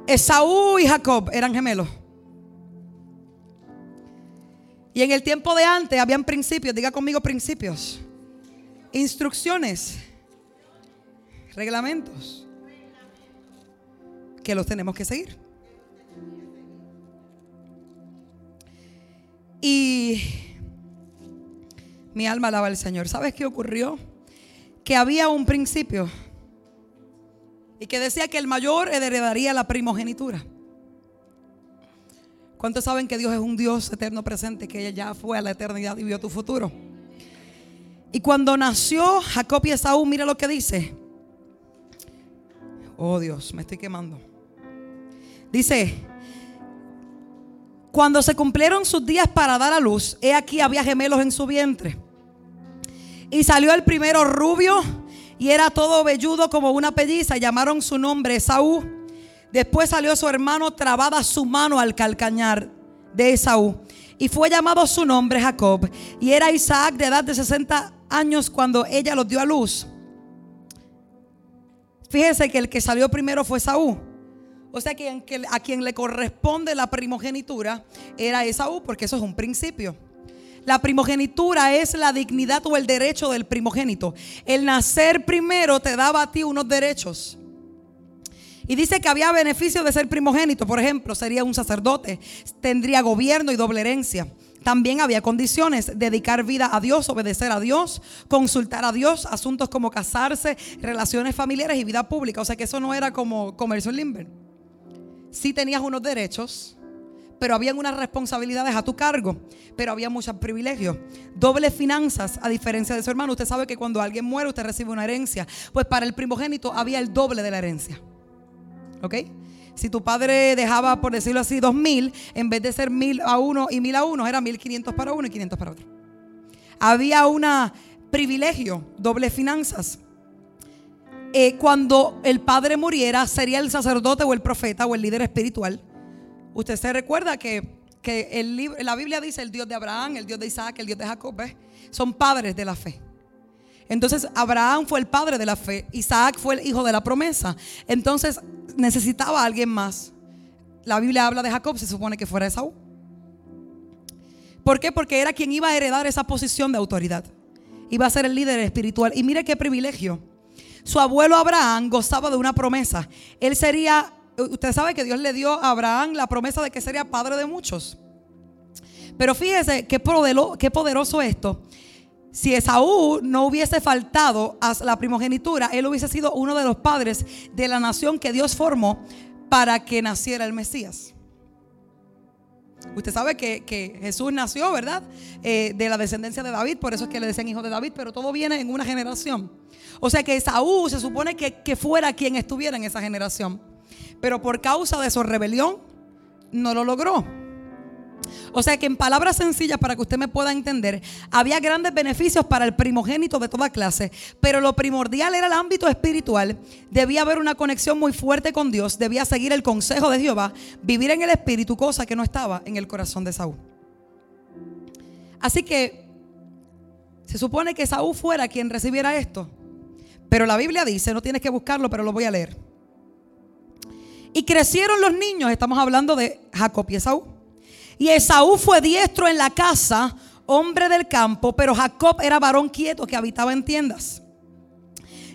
Esaú y Jacob eran gemelos. Y en el tiempo de antes habían principios, diga conmigo principios, instrucciones, reglamentos, que los tenemos que seguir. Y mi alma alaba al Señor. ¿Sabes qué ocurrió? Que había un principio y que decía que el mayor heredaría la primogenitura. ¿Cuántos saben que Dios es un Dios eterno presente, que ya fue a la eternidad y vio tu futuro? Y cuando nació Jacob y Esaú, mira lo que dice. Oh Dios, me estoy quemando. Dice, cuando se cumplieron sus días para dar a luz, he aquí había gemelos en su vientre. Y salió el primero rubio y era todo velludo como una pelliza. Llamaron su nombre Esaú. Después salió su hermano trabada su mano al calcañar de Esaú. Y fue llamado su nombre Jacob. Y era Isaac de edad de 60 años cuando ella los dio a luz. Fíjense que el que salió primero fue Esaú. O sea que a quien le corresponde la primogenitura era Esaú, porque eso es un principio. La primogenitura es la dignidad o el derecho del primogénito. El nacer primero te daba a ti unos derechos. Y dice que había beneficio de ser primogénito. Por ejemplo, sería un sacerdote, tendría gobierno y doble herencia. también había condiciones, dedicar vida a Dios, obedecer a Dios, consultar a Dios, asuntos como casarse, relaciones familiares y vida pública. O sea que eso no era como comercio en Limber. Sí tenías unos derechos, pero habían unas responsabilidades a tu cargo, pero había muchos privilegios. Doble finanzas, a diferencia de su hermano. Usted sabe que cuando alguien muere, usted recibe una herencia. Pues para el primogénito había el doble de la herencia. ¿Ok? Si tu padre dejaba, por decirlo así, dos mil, en vez de ser mil a uno y mil a uno, era mil quinientos para uno y quinientos para otro. Había un privilegio, doble finanzas. Eh, cuando el padre muriera, sería el sacerdote o el profeta o el líder espiritual. Usted se recuerda que, el, la Biblia dice el Dios de Abraham, el Dios de Isaac, el Dios de Jacob, son padres de la fe. Entonces Abraham fue el padre de la fe, Isaac fue el hijo de la promesa. Entonces necesitaba a alguien más. La Biblia habla de Jacob, se supone que fuera Esaú. ¿Por qué? Porque era quien iba a heredar esa posición de autoridad. Iba a ser el líder espiritual. Y mire qué privilegio. Su abuelo Abraham gozaba de una promesa. Él sería, usted sabe que Dios le dio a Abraham la promesa de que sería padre de muchos. Pero fíjese qué poderoso esto si Esaú no hubiese faltado a la primogenitura, él hubiese sido uno de los padres de la nación que Dios formó para que naciera el Mesías. Usted sabe que, Jesús nació, ¿verdad? Eh, de la descendencia de David, por eso es que le decían hijo de David, pero todo viene en una generación. O sea que Esaú se supone que, que fuera quien estuviera en esa generación. Pero por causa de su rebelión, no lo logró. O sea que en palabras sencillas para que usted me pueda entender, había grandes beneficios para el primogénito de toda clase, pero lo primordial era el ámbito espiritual. Debía haber una conexión muy fuerte con Dios, debía seguir el consejo de Jehová, vivir en el espíritu, cosa que no estaba en el corazón de Saúl. Así que se supone que Saúl fuera quien recibiera esto, pero la Biblia dice, no tienes que buscarlo, pero lo voy a leer. Y crecieron los niños, estamos hablando de Jacob y Esaú. Y Esaú fue diestro en la casa, hombre del campo, pero Jacob era varón quieto que habitaba en tiendas.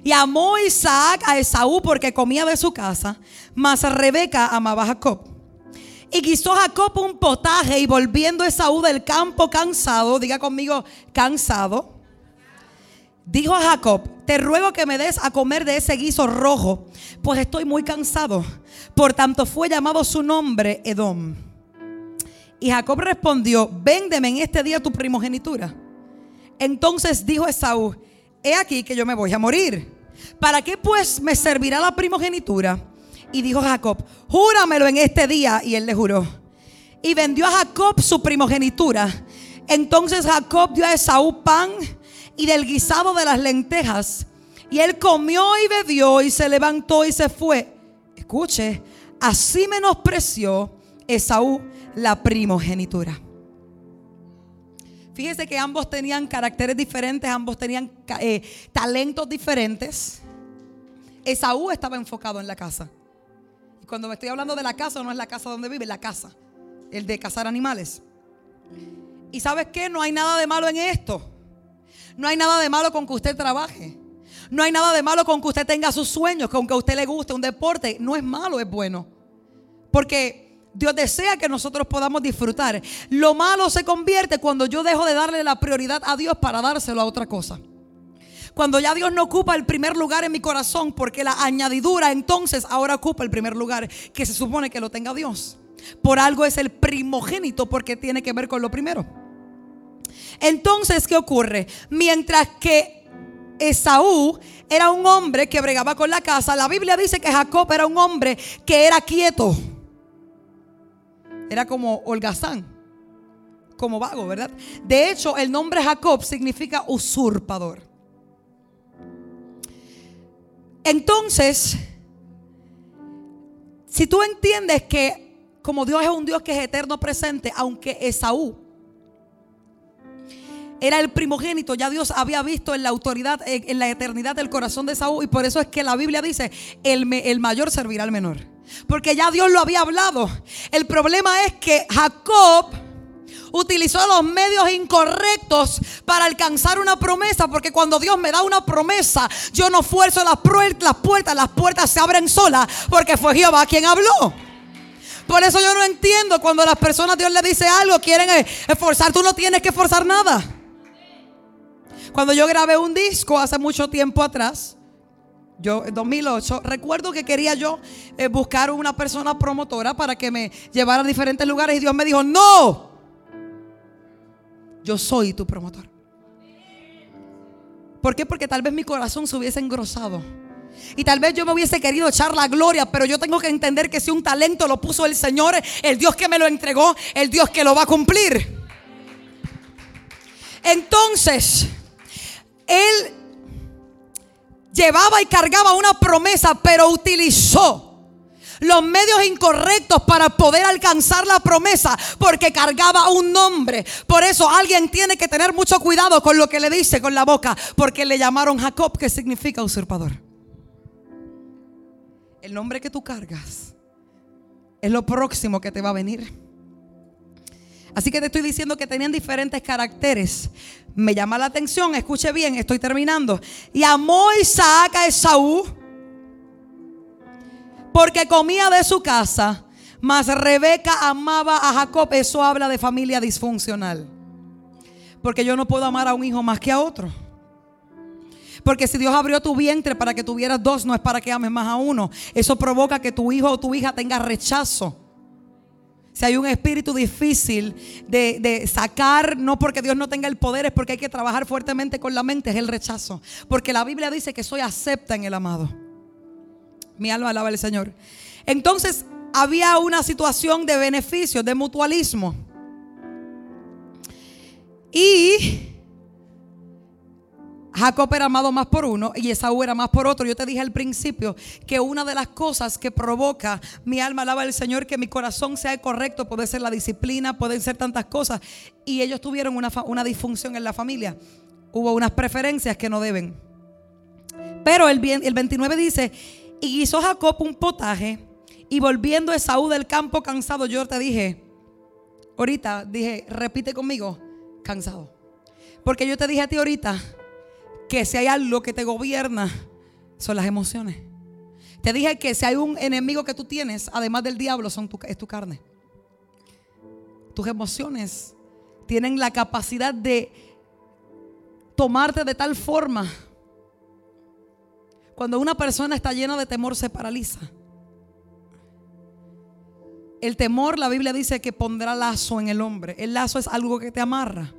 Y amó Isaac a Esaú porque comía de su casa, mas Rebeca amaba a Jacob. Y quiso Jacob un potaje y volviendo Esaú del campo cansado, diga conmigo cansado, dijo a Jacob, te ruego que me des a comer de ese guiso rojo, pues estoy muy cansado. Por tanto fue llamado su nombre Edom. Y Jacob respondió, véndeme en este día tu primogenitura. Entonces dijo Esaú, he aquí que yo me voy a morir. ¿Para qué pues me servirá la primogenitura? Y dijo Jacob, júramelo en este día. Y él le juró. Y vendió a Jacob su primogenitura. Entonces Jacob dio a Esaú pan y del guisado de las lentejas. Y él comió y bebió y se levantó y se fue. Escuche, así menospreció Esaú la primogenitura. Fíjese que ambos tenían caracteres diferentes, ambos tenían eh, talentos diferentes. Esaú estaba enfocado en la casa. Y cuando me estoy hablando de la casa, no es la casa donde vive, la casa, el de cazar animales. Y sabes qué, no hay nada de malo en esto. No hay nada de malo con que usted trabaje. No hay nada de malo con que usted tenga sus sueños, con que a usted le guste un deporte. No es malo, es bueno. Porque Dios desea que nosotros podamos disfrutar. Lo malo se convierte cuando yo dejo de darle la prioridad a Dios para dárselo a otra cosa. Cuando ya Dios no ocupa el primer lugar en mi corazón, porque la añadidura entonces ahora ocupa el primer lugar que se supone que lo tenga Dios. Por algo es el primogénito porque tiene que ver con lo primero. Entonces, ¿qué ocurre? Mientras que Esaú era un hombre que bregaba con la casa, la Biblia dice que Jacob era un hombre que era quieto. Era como holgazán, como vago, ¿verdad? De hecho, el nombre Jacob significa usurpador. Entonces, si tú entiendes que como Dios es un Dios que es eterno presente, aunque Esaú era el primogénito, ya Dios había visto en la autoridad, en la eternidad del corazón de Esaú, y por eso es que la Biblia dice, el, el mayor servirá al menor. Porque ya Dios lo había hablado. El problema es que Jacob utilizó los medios incorrectos para alcanzar una promesa. Porque cuando Dios me da una promesa, yo no fuerzo las, puertas, las puertas, se abren solas. Porque fue Jehová quien habló. Por eso yo no entiendo cuando las personas Dios le dice algo, quieren eh, esforzar. Tú no tienes que esforzar nada. Cuando yo grabé un disco hace mucho tiempo atrás, yo en 2008, recuerdo que quería yo eh, buscar una persona promotora para que me llevara a diferentes lugares y Dios me dijo, no, yo soy tu promotor. ¿Por qué? Porque tal vez mi corazón se hubiese engrosado. Y tal vez yo me hubiese querido echar la gloria, pero yo tengo que entender que si un talento lo puso el Señor, el Dios que me lo entregó, el Dios que lo va a cumplir. Entonces, Él llevaba y cargaba una promesa, pero utilizó los medios incorrectos para poder alcanzar la promesa, porque cargaba un nombre. Por eso alguien tiene que tener mucho cuidado con lo que le dice con la boca, porque le llamaron Jacob, que significa usurpador. El nombre que tú cargas es lo próximo que te va a venir. Así que te estoy diciendo que tenían diferentes caracteres. Me llama la atención, escuche bien, estoy terminando. Y amó Isaac a Esaú porque comía de su casa, mas Rebeca amaba a Jacob. Eso habla de familia disfuncional. Porque yo no puedo amar a un hijo más que a otro. Porque si Dios abrió tu vientre para que tuvieras dos, no es para que ames más a uno. Eso provoca que tu hijo o tu hija tenga rechazo. Si hay un espíritu difícil de, sacar, no porque Dios no tenga el poder, es porque hay que trabajar fuertemente con la mente, es el rechazo. Porque la Biblia dice que soy acepta en el amado. Mi alma alaba al Señor. Entonces había una situación de beneficio, de mutualismo. Y Jacob era amado más por uno y Esaú era más por otro. Yo te dije al principio que una de las cosas que provoca mi alma alaba al Señor, que mi corazón sea correcto, puede ser la disciplina, pueden ser tantas cosas. Y ellos tuvieron una, una disfunción en la familia. Hubo unas preferencias que no deben. Pero el, el 29 dice, y hizo Jacob un potaje y volviendo Esaú del campo cansado, yo te dije, ahorita dije, repite conmigo, cansado. Porque yo te dije a ti ahorita que si hay algo que te gobierna, son las emociones. Te dije que si hay un enemigo que tú tienes, además del diablo, son tu, es tu carne. Tus emociones tienen la capacidad de tomarte de tal forma. Cuando una persona está llena de temor, se paraliza. El temor, la Biblia dice que pondrá lazo en el hombre. El lazo es algo que te amarra.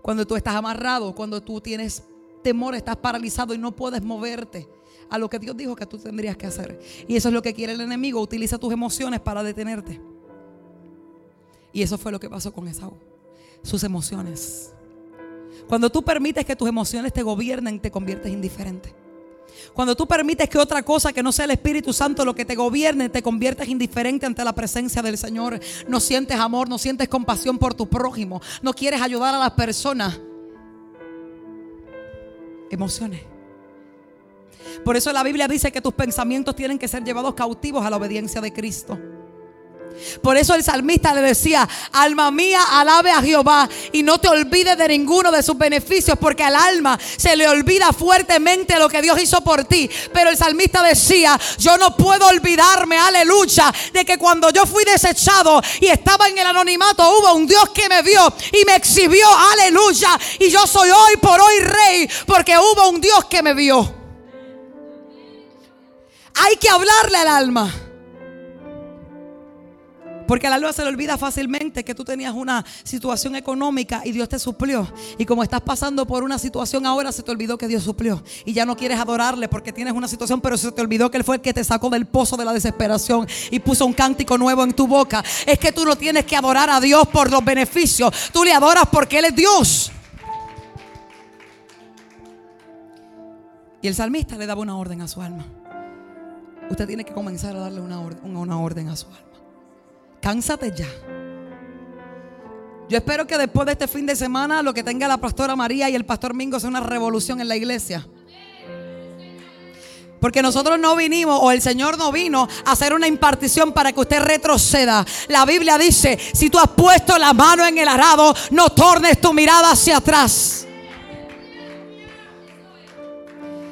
Cuando tú estás amarrado, cuando tú tienes temor, estás paralizado y no puedes moverte a lo que Dios dijo que tú tendrías que hacer. Y eso es lo que quiere el enemigo, utiliza tus emociones para detenerte. Y eso fue lo que pasó con Esaú. Sus emociones. Cuando tú permites que tus emociones te gobiernen, te conviertes indiferente. Cuando tú permites que otra cosa que no sea el Espíritu Santo lo que te gobierne, te conviertes indiferente ante la presencia del Señor. No sientes amor, no sientes compasión por tu prójimo, no quieres ayudar a las personas emociones. Por eso la Biblia dice que tus pensamientos tienen que ser llevados cautivos a la obediencia de Cristo. Por eso el salmista le decía, alma mía, alabe a Jehová y no te olvides de ninguno de sus beneficios, porque al alma se le olvida fuertemente lo que Dios hizo por ti. Pero el salmista decía, yo no puedo olvidarme, aleluya, de que cuando yo fui desechado y estaba en el anonimato, hubo un Dios que me vio y me exhibió, aleluya. Y yo soy hoy por hoy rey, porque hubo un Dios que me vio. Hay que hablarle al alma. Porque a la luz se le olvida fácilmente que tú tenías una situación económica y Dios te suplió. Y como estás pasando por una situación ahora, se te olvidó que Dios suplió. Y ya no quieres adorarle porque tienes una situación, pero se te olvidó que Él fue el que te sacó del pozo de la desesperación y puso un cántico nuevo en tu boca. Es que tú no tienes que adorar a Dios por los beneficios. Tú le adoras porque Él es Dios. Y el salmista le daba una orden a su alma. Usted tiene que comenzar a darle una orden, una orden a su alma. Cánsate ya. Yo espero que después de este fin de semana lo que tenga la pastora María y el pastor Mingo sea una revolución en la iglesia. Porque nosotros no vinimos, o el Señor no vino a hacer una impartición para que usted retroceda. La Biblia dice, si tú has puesto la mano en el arado, no tornes tu mirada hacia atrás.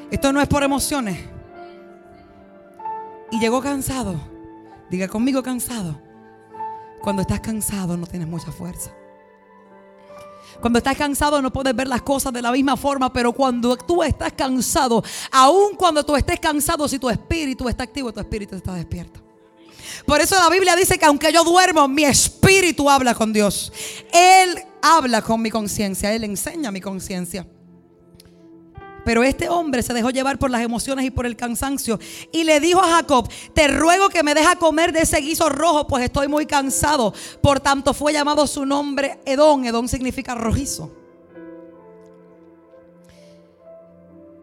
Esto no es por emociones. Y llegó cansado. Diga conmigo cansado Cuando estás cansado no tienes mucha fuerza. Cuando estás cansado no puedes ver las cosas de la misma forma, pero cuando tú estás cansado, aun cuando tú estés cansado, si tu espíritu está activo, tu espíritu está despierto. Por eso la Biblia dice que aunque yo duermo, mi espíritu habla con Dios. Él habla con mi conciencia, Él enseña mi conciencia. Pero este hombre se dejó llevar por las emociones y por el cansancio. Y le dijo a Jacob, te ruego que me deja comer de ese guiso rojo, pues estoy muy cansado. Por tanto fue llamado su nombre Edón. Edón significa rojizo.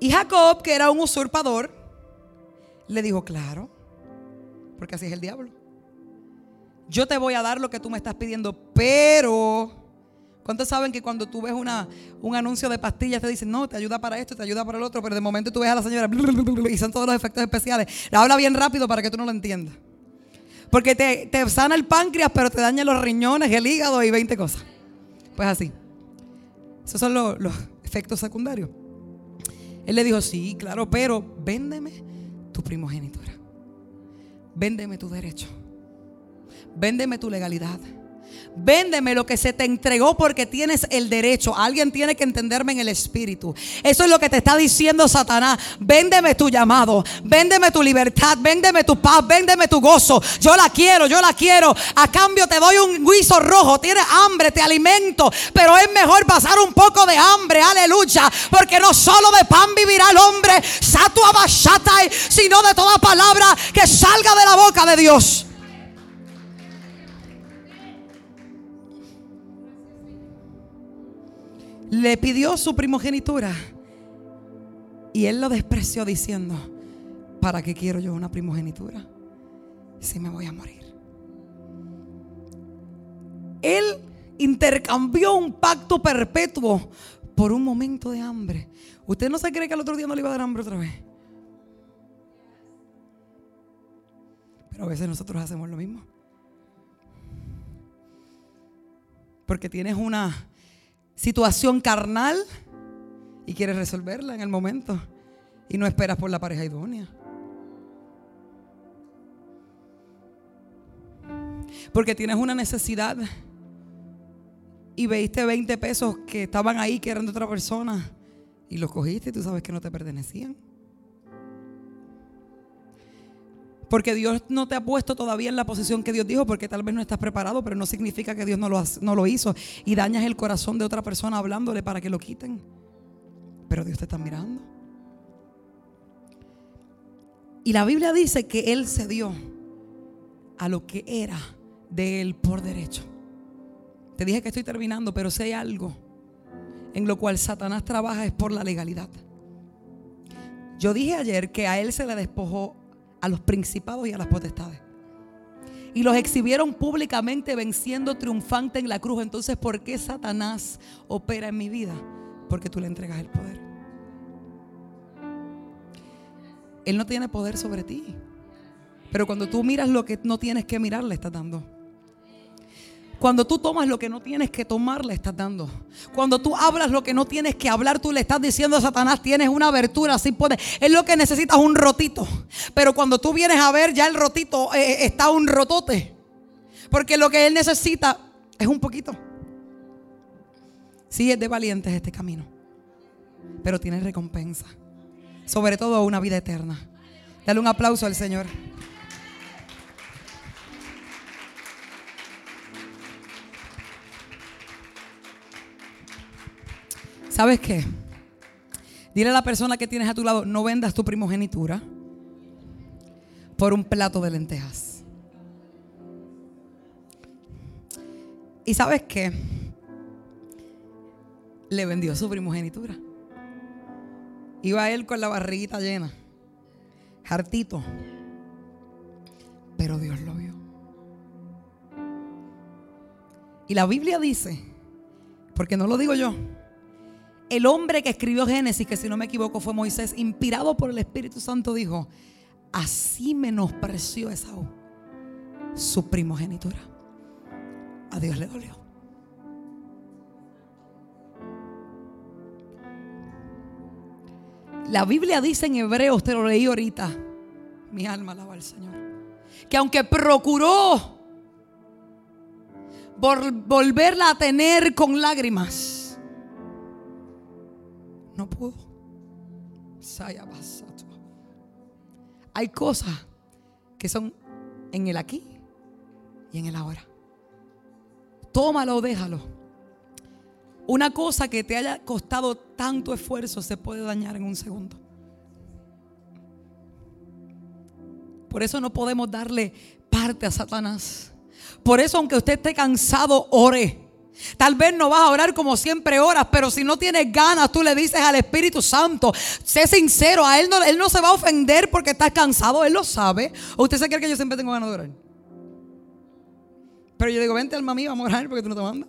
Y Jacob, que era un usurpador, le dijo, claro, porque así es el diablo. Yo te voy a dar lo que tú me estás pidiendo, pero ¿Cuántos saben que cuando tú ves una, un anuncio de pastillas te dicen, no, te ayuda para esto, te ayuda para el otro, pero de momento tú ves a la señora y son todos los efectos especiales? La habla bien rápido para que tú no lo entiendas. Porque te, te sana el páncreas, pero te daña los riñones, el hígado y 20 cosas. Pues así. Esos son los, los efectos secundarios. Él le dijo, sí, claro, pero véndeme tu primogenitura. Véndeme tu derecho. Véndeme tu legalidad. Véndeme lo que se te entregó porque tienes el derecho. Alguien tiene que entenderme en el espíritu. Eso es lo que te está diciendo Satanás. Véndeme tu llamado. Véndeme tu libertad. Véndeme tu paz. Véndeme tu gozo. Yo la quiero, yo la quiero. A cambio te doy un guiso rojo. Tienes hambre, te alimento. Pero es mejor pasar un poco de hambre. Aleluya. Porque no solo de pan vivirá el hombre, sino de toda palabra que salga de la boca de Dios. Le pidió su primogenitura. Y él lo despreció diciendo, ¿para qué quiero yo una primogenitura? Si me voy a morir. Él intercambió un pacto perpetuo por un momento de hambre. ¿Usted no se cree que al otro día no le iba a dar hambre otra vez? Pero a veces nosotros hacemos lo mismo. Porque tienes una situación carnal y quieres resolverla en el momento y no esperas por la pareja idónea. Porque tienes una necesidad y veiste 20 pesos que estaban ahí, que eran de otra persona, y los cogiste y tú sabes que no te pertenecían. Porque Dios no te ha puesto todavía en la posición que Dios dijo, porque tal vez no estás preparado, pero no significa que Dios no lo, no lo hizo. Y dañas el corazón de otra persona hablándole para que lo quiten. Pero Dios te está mirando. Y la Biblia dice que Él se dio a lo que era de Él por derecho. Te dije que estoy terminando, pero si hay algo en lo cual Satanás trabaja es por la legalidad. Yo dije ayer que a Él se le despojó a los principados y a las potestades. Y los exhibieron públicamente venciendo triunfante en la cruz. Entonces, ¿por qué Satanás opera en mi vida? Porque tú le entregas el poder. Él no tiene poder sobre ti. Pero cuando tú miras lo que no tienes que mirar, le estás dando. Cuando tú tomas lo que no tienes que tomar, le estás dando. Cuando tú hablas lo que no tienes que hablar, tú le estás diciendo a Satanás, tienes una abertura, así puede. Es lo que necesitas, un rotito. Pero cuando tú vienes a ver, ya el rotito eh, eh, está un rotote. Porque lo que él necesita es un poquito. Sí, es de valientes este camino. Pero tiene recompensa. Sobre todo una vida eterna. Dale un aplauso al Señor. ¿Sabes qué? Dile a la persona que tienes a tu lado, no vendas tu primogenitura por un plato de lentejas. ¿Y sabes qué? Le vendió su primogenitura. Iba él con la barriguita llena, hartito. Pero Dios lo vio. Y la Biblia dice, porque no lo digo yo, el hombre que escribió Génesis, que si no me equivoco fue Moisés, inspirado por el Espíritu Santo, dijo, así menospreció Esaú su primogenitura. A Dios le dolió. La Biblia dice en Hebreos, te lo leí ahorita, mi alma alaba al Señor, que aunque procuró volverla a tener con lágrimas. No pudo. Hay cosas que son en el aquí y en el ahora. Tómalo, déjalo. Una cosa que te haya costado tanto esfuerzo se puede dañar en un segundo. Por eso no podemos darle parte a Satanás. Por eso, aunque usted esté cansado, ore. Tal vez no vas a orar como siempre oras, pero si no tienes ganas, tú le dices al Espíritu Santo, sé sincero, a él no, él no se va a ofender porque estás cansado, él lo sabe. ¿O usted se cree que yo siempre tengo ganas de orar? Pero yo digo, vente alma mía, vamos a orar porque tú no te mandas.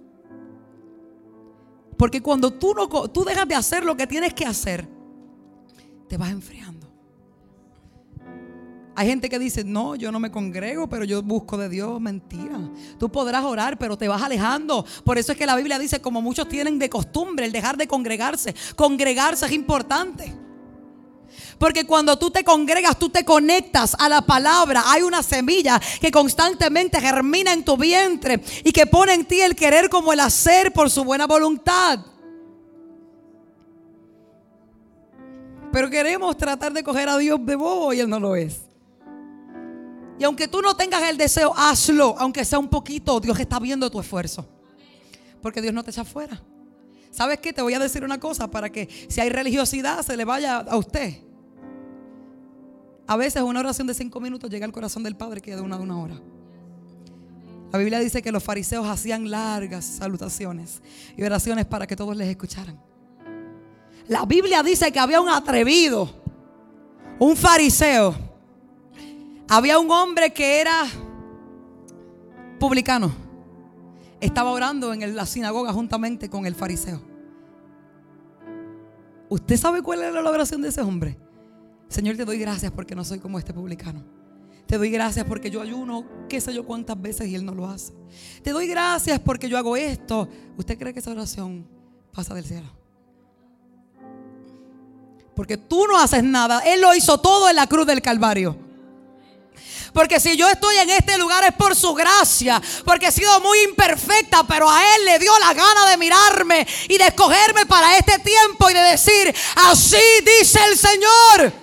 Porque cuando tú, no, tú dejas de hacer lo que tienes que hacer, te vas enfriando. Hay gente que dice, no, yo no me congrego, pero yo busco de Dios. Mentira. Tú podrás orar, pero te vas alejando. Por eso es que la Biblia dice, como muchos tienen de costumbre, el dejar de congregarse. Congregarse es importante. Porque cuando tú te congregas, tú te conectas a la palabra. Hay una semilla que constantemente germina en tu vientre y que pone en ti el querer como el hacer por su buena voluntad. Pero queremos tratar de coger a Dios de bobo y Él no lo es. Y aunque tú no tengas el deseo, hazlo, aunque sea un poquito. Dios está viendo tu esfuerzo. Porque Dios no te echa afuera. ¿Sabes qué? Te voy a decir una cosa para que si hay religiosidad se le vaya a usted. A veces una oración de cinco minutos llega al corazón del Padre que de una de una hora. La Biblia dice que los fariseos hacían largas salutaciones y oraciones para que todos les escucharan. La Biblia dice que había un atrevido, un fariseo, había un hombre que era publicano. Estaba orando en la sinagoga juntamente con el fariseo. ¿Usted sabe cuál era la oración de ese hombre? Señor, te doy gracias porque no soy como este publicano. Te doy gracias porque yo ayuno, qué sé yo cuántas veces y él no lo hace. Te doy gracias porque yo hago esto. ¿Usted cree que esa oración pasa del cielo? Porque tú no haces nada. Él lo hizo todo en la cruz del Calvario. Porque si yo estoy en este lugar es por su gracia. Porque he sido muy imperfecta, pero a Él le dio la gana de mirarme y de escogerme para este tiempo y de decir, así dice el Señor.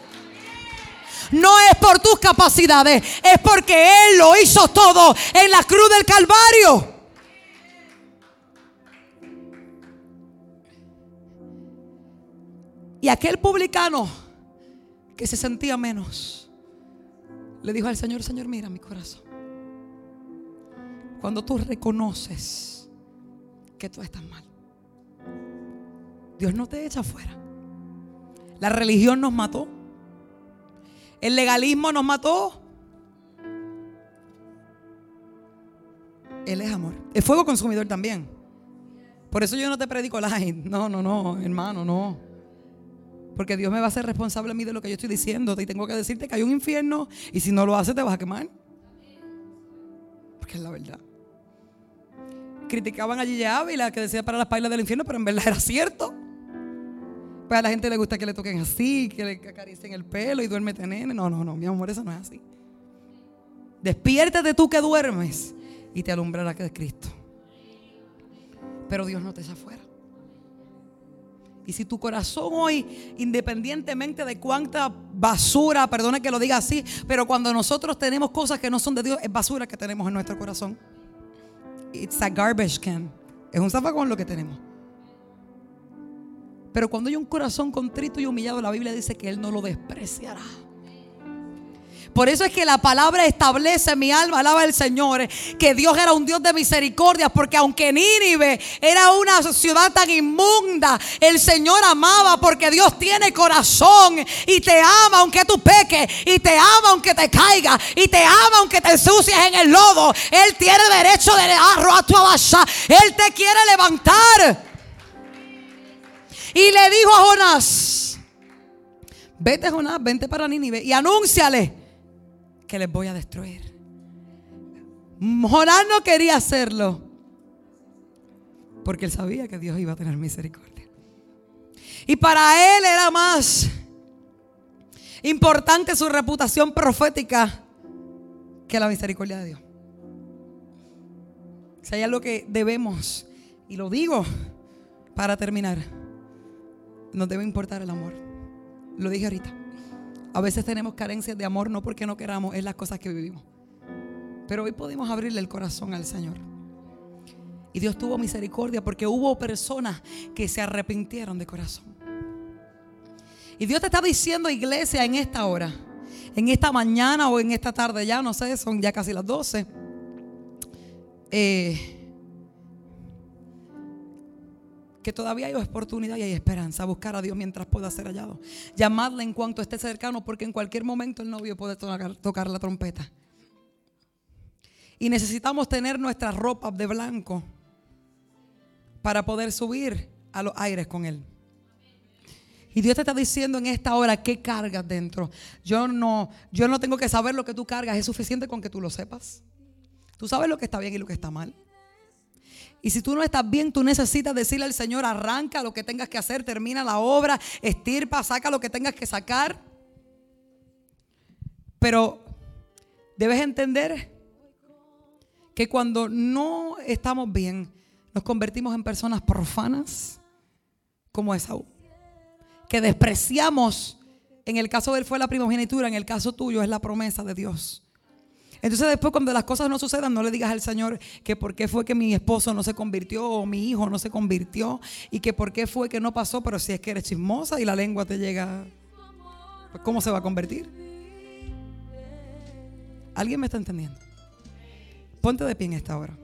No es por tus capacidades, es porque Él lo hizo todo en la cruz del Calvario. Y aquel publicano que se sentía menos le dijo al Señor, Señor, mira mi corazón. Cuando tú reconoces que tú estás mal, Dios no te echa afuera. La religión nos mató. El legalismo nos mató. Él es amor. El fuego consumidor también. Por eso yo no te predico light. No, no, no, hermano, no. Porque Dios me va a ser responsable a mí de lo que yo estoy diciendo. Y tengo que decirte que hay un infierno y si no lo haces te vas a quemar. Porque es la verdad. Criticaban a Gigi Ávila que decía para las pailas del infierno, pero en verdad era cierto. Pues a la gente le gusta que le toquen así, que le acaricien el pelo y duérmete nene. No, no, no, mi amor, eso no es así. Despiértate tú que duermes y te alumbrará que es Cristo. Pero Dios no te echa afuera. Y si tu corazón hoy, independientemente de cuánta basura, perdone que lo diga así, pero cuando nosotros tenemos cosas que no son de Dios, es basura que tenemos en nuestro corazón. It's a garbage can. Es un zafacón lo que tenemos. Pero cuando hay un corazón contrito y humillado, la Biblia dice que Él no lo despreciará. Por eso es que la palabra establece mi alma, alaba al Señor, que Dios era un Dios de misericordia, porque aunque Nínive era una ciudad tan inmunda, el Señor amaba porque Dios tiene corazón y te ama aunque tú peques, y te ama aunque te caiga, y te ama aunque te ensucies en el lodo. Él tiene derecho de arro a tu abasha. Él te quiere levantar. Y le dijo a Jonás, vete Jonás, vente para Nínive y anúnciale que les voy a destruir. Jonás no quería hacerlo porque él sabía que Dios iba a tener misericordia. Y para él era más importante su reputación profética que la misericordia de Dios. Si hay algo que debemos, y lo digo para terminar, nos debe importar el amor. Lo dije ahorita. A veces tenemos carencias de amor no porque no queramos, es las cosas que vivimos. Pero hoy podemos abrirle el corazón al Señor. Y Dios tuvo misericordia porque hubo personas que se arrepintieron de corazón. Y Dios te está diciendo, iglesia, en esta hora, en esta mañana o en esta tarde, ya no sé, son ya casi las 12. Eh, que todavía hay oportunidad y hay esperanza. Buscar a Dios mientras pueda ser hallado. Llamarle en cuanto esté cercano, porque en cualquier momento el novio puede tocar, tocar la trompeta. Y necesitamos tener nuestras ropas de blanco para poder subir a los aires con Él. Y Dios te está diciendo en esta hora qué cargas dentro. Yo no, yo no tengo que saber lo que tú cargas, es suficiente con que tú lo sepas. Tú sabes lo que está bien y lo que está mal. Y si tú no estás bien, tú necesitas decirle al Señor, arranca lo que tengas que hacer, termina la obra, estirpa, saca lo que tengas que sacar. Pero debes entender que cuando no estamos bien, nos convertimos en personas profanas como Esaú. Que despreciamos, en el caso de él fue la primogenitura, en el caso tuyo es la promesa de Dios. Entonces después cuando las cosas no sucedan, no le digas al Señor que por qué fue que mi esposo no se convirtió o mi hijo no se convirtió y que por qué fue que no pasó, pero si es que eres chismosa y la lengua te llega, pues ¿cómo se va a convertir? ¿Alguien me está entendiendo? Ponte de pie en esta hora.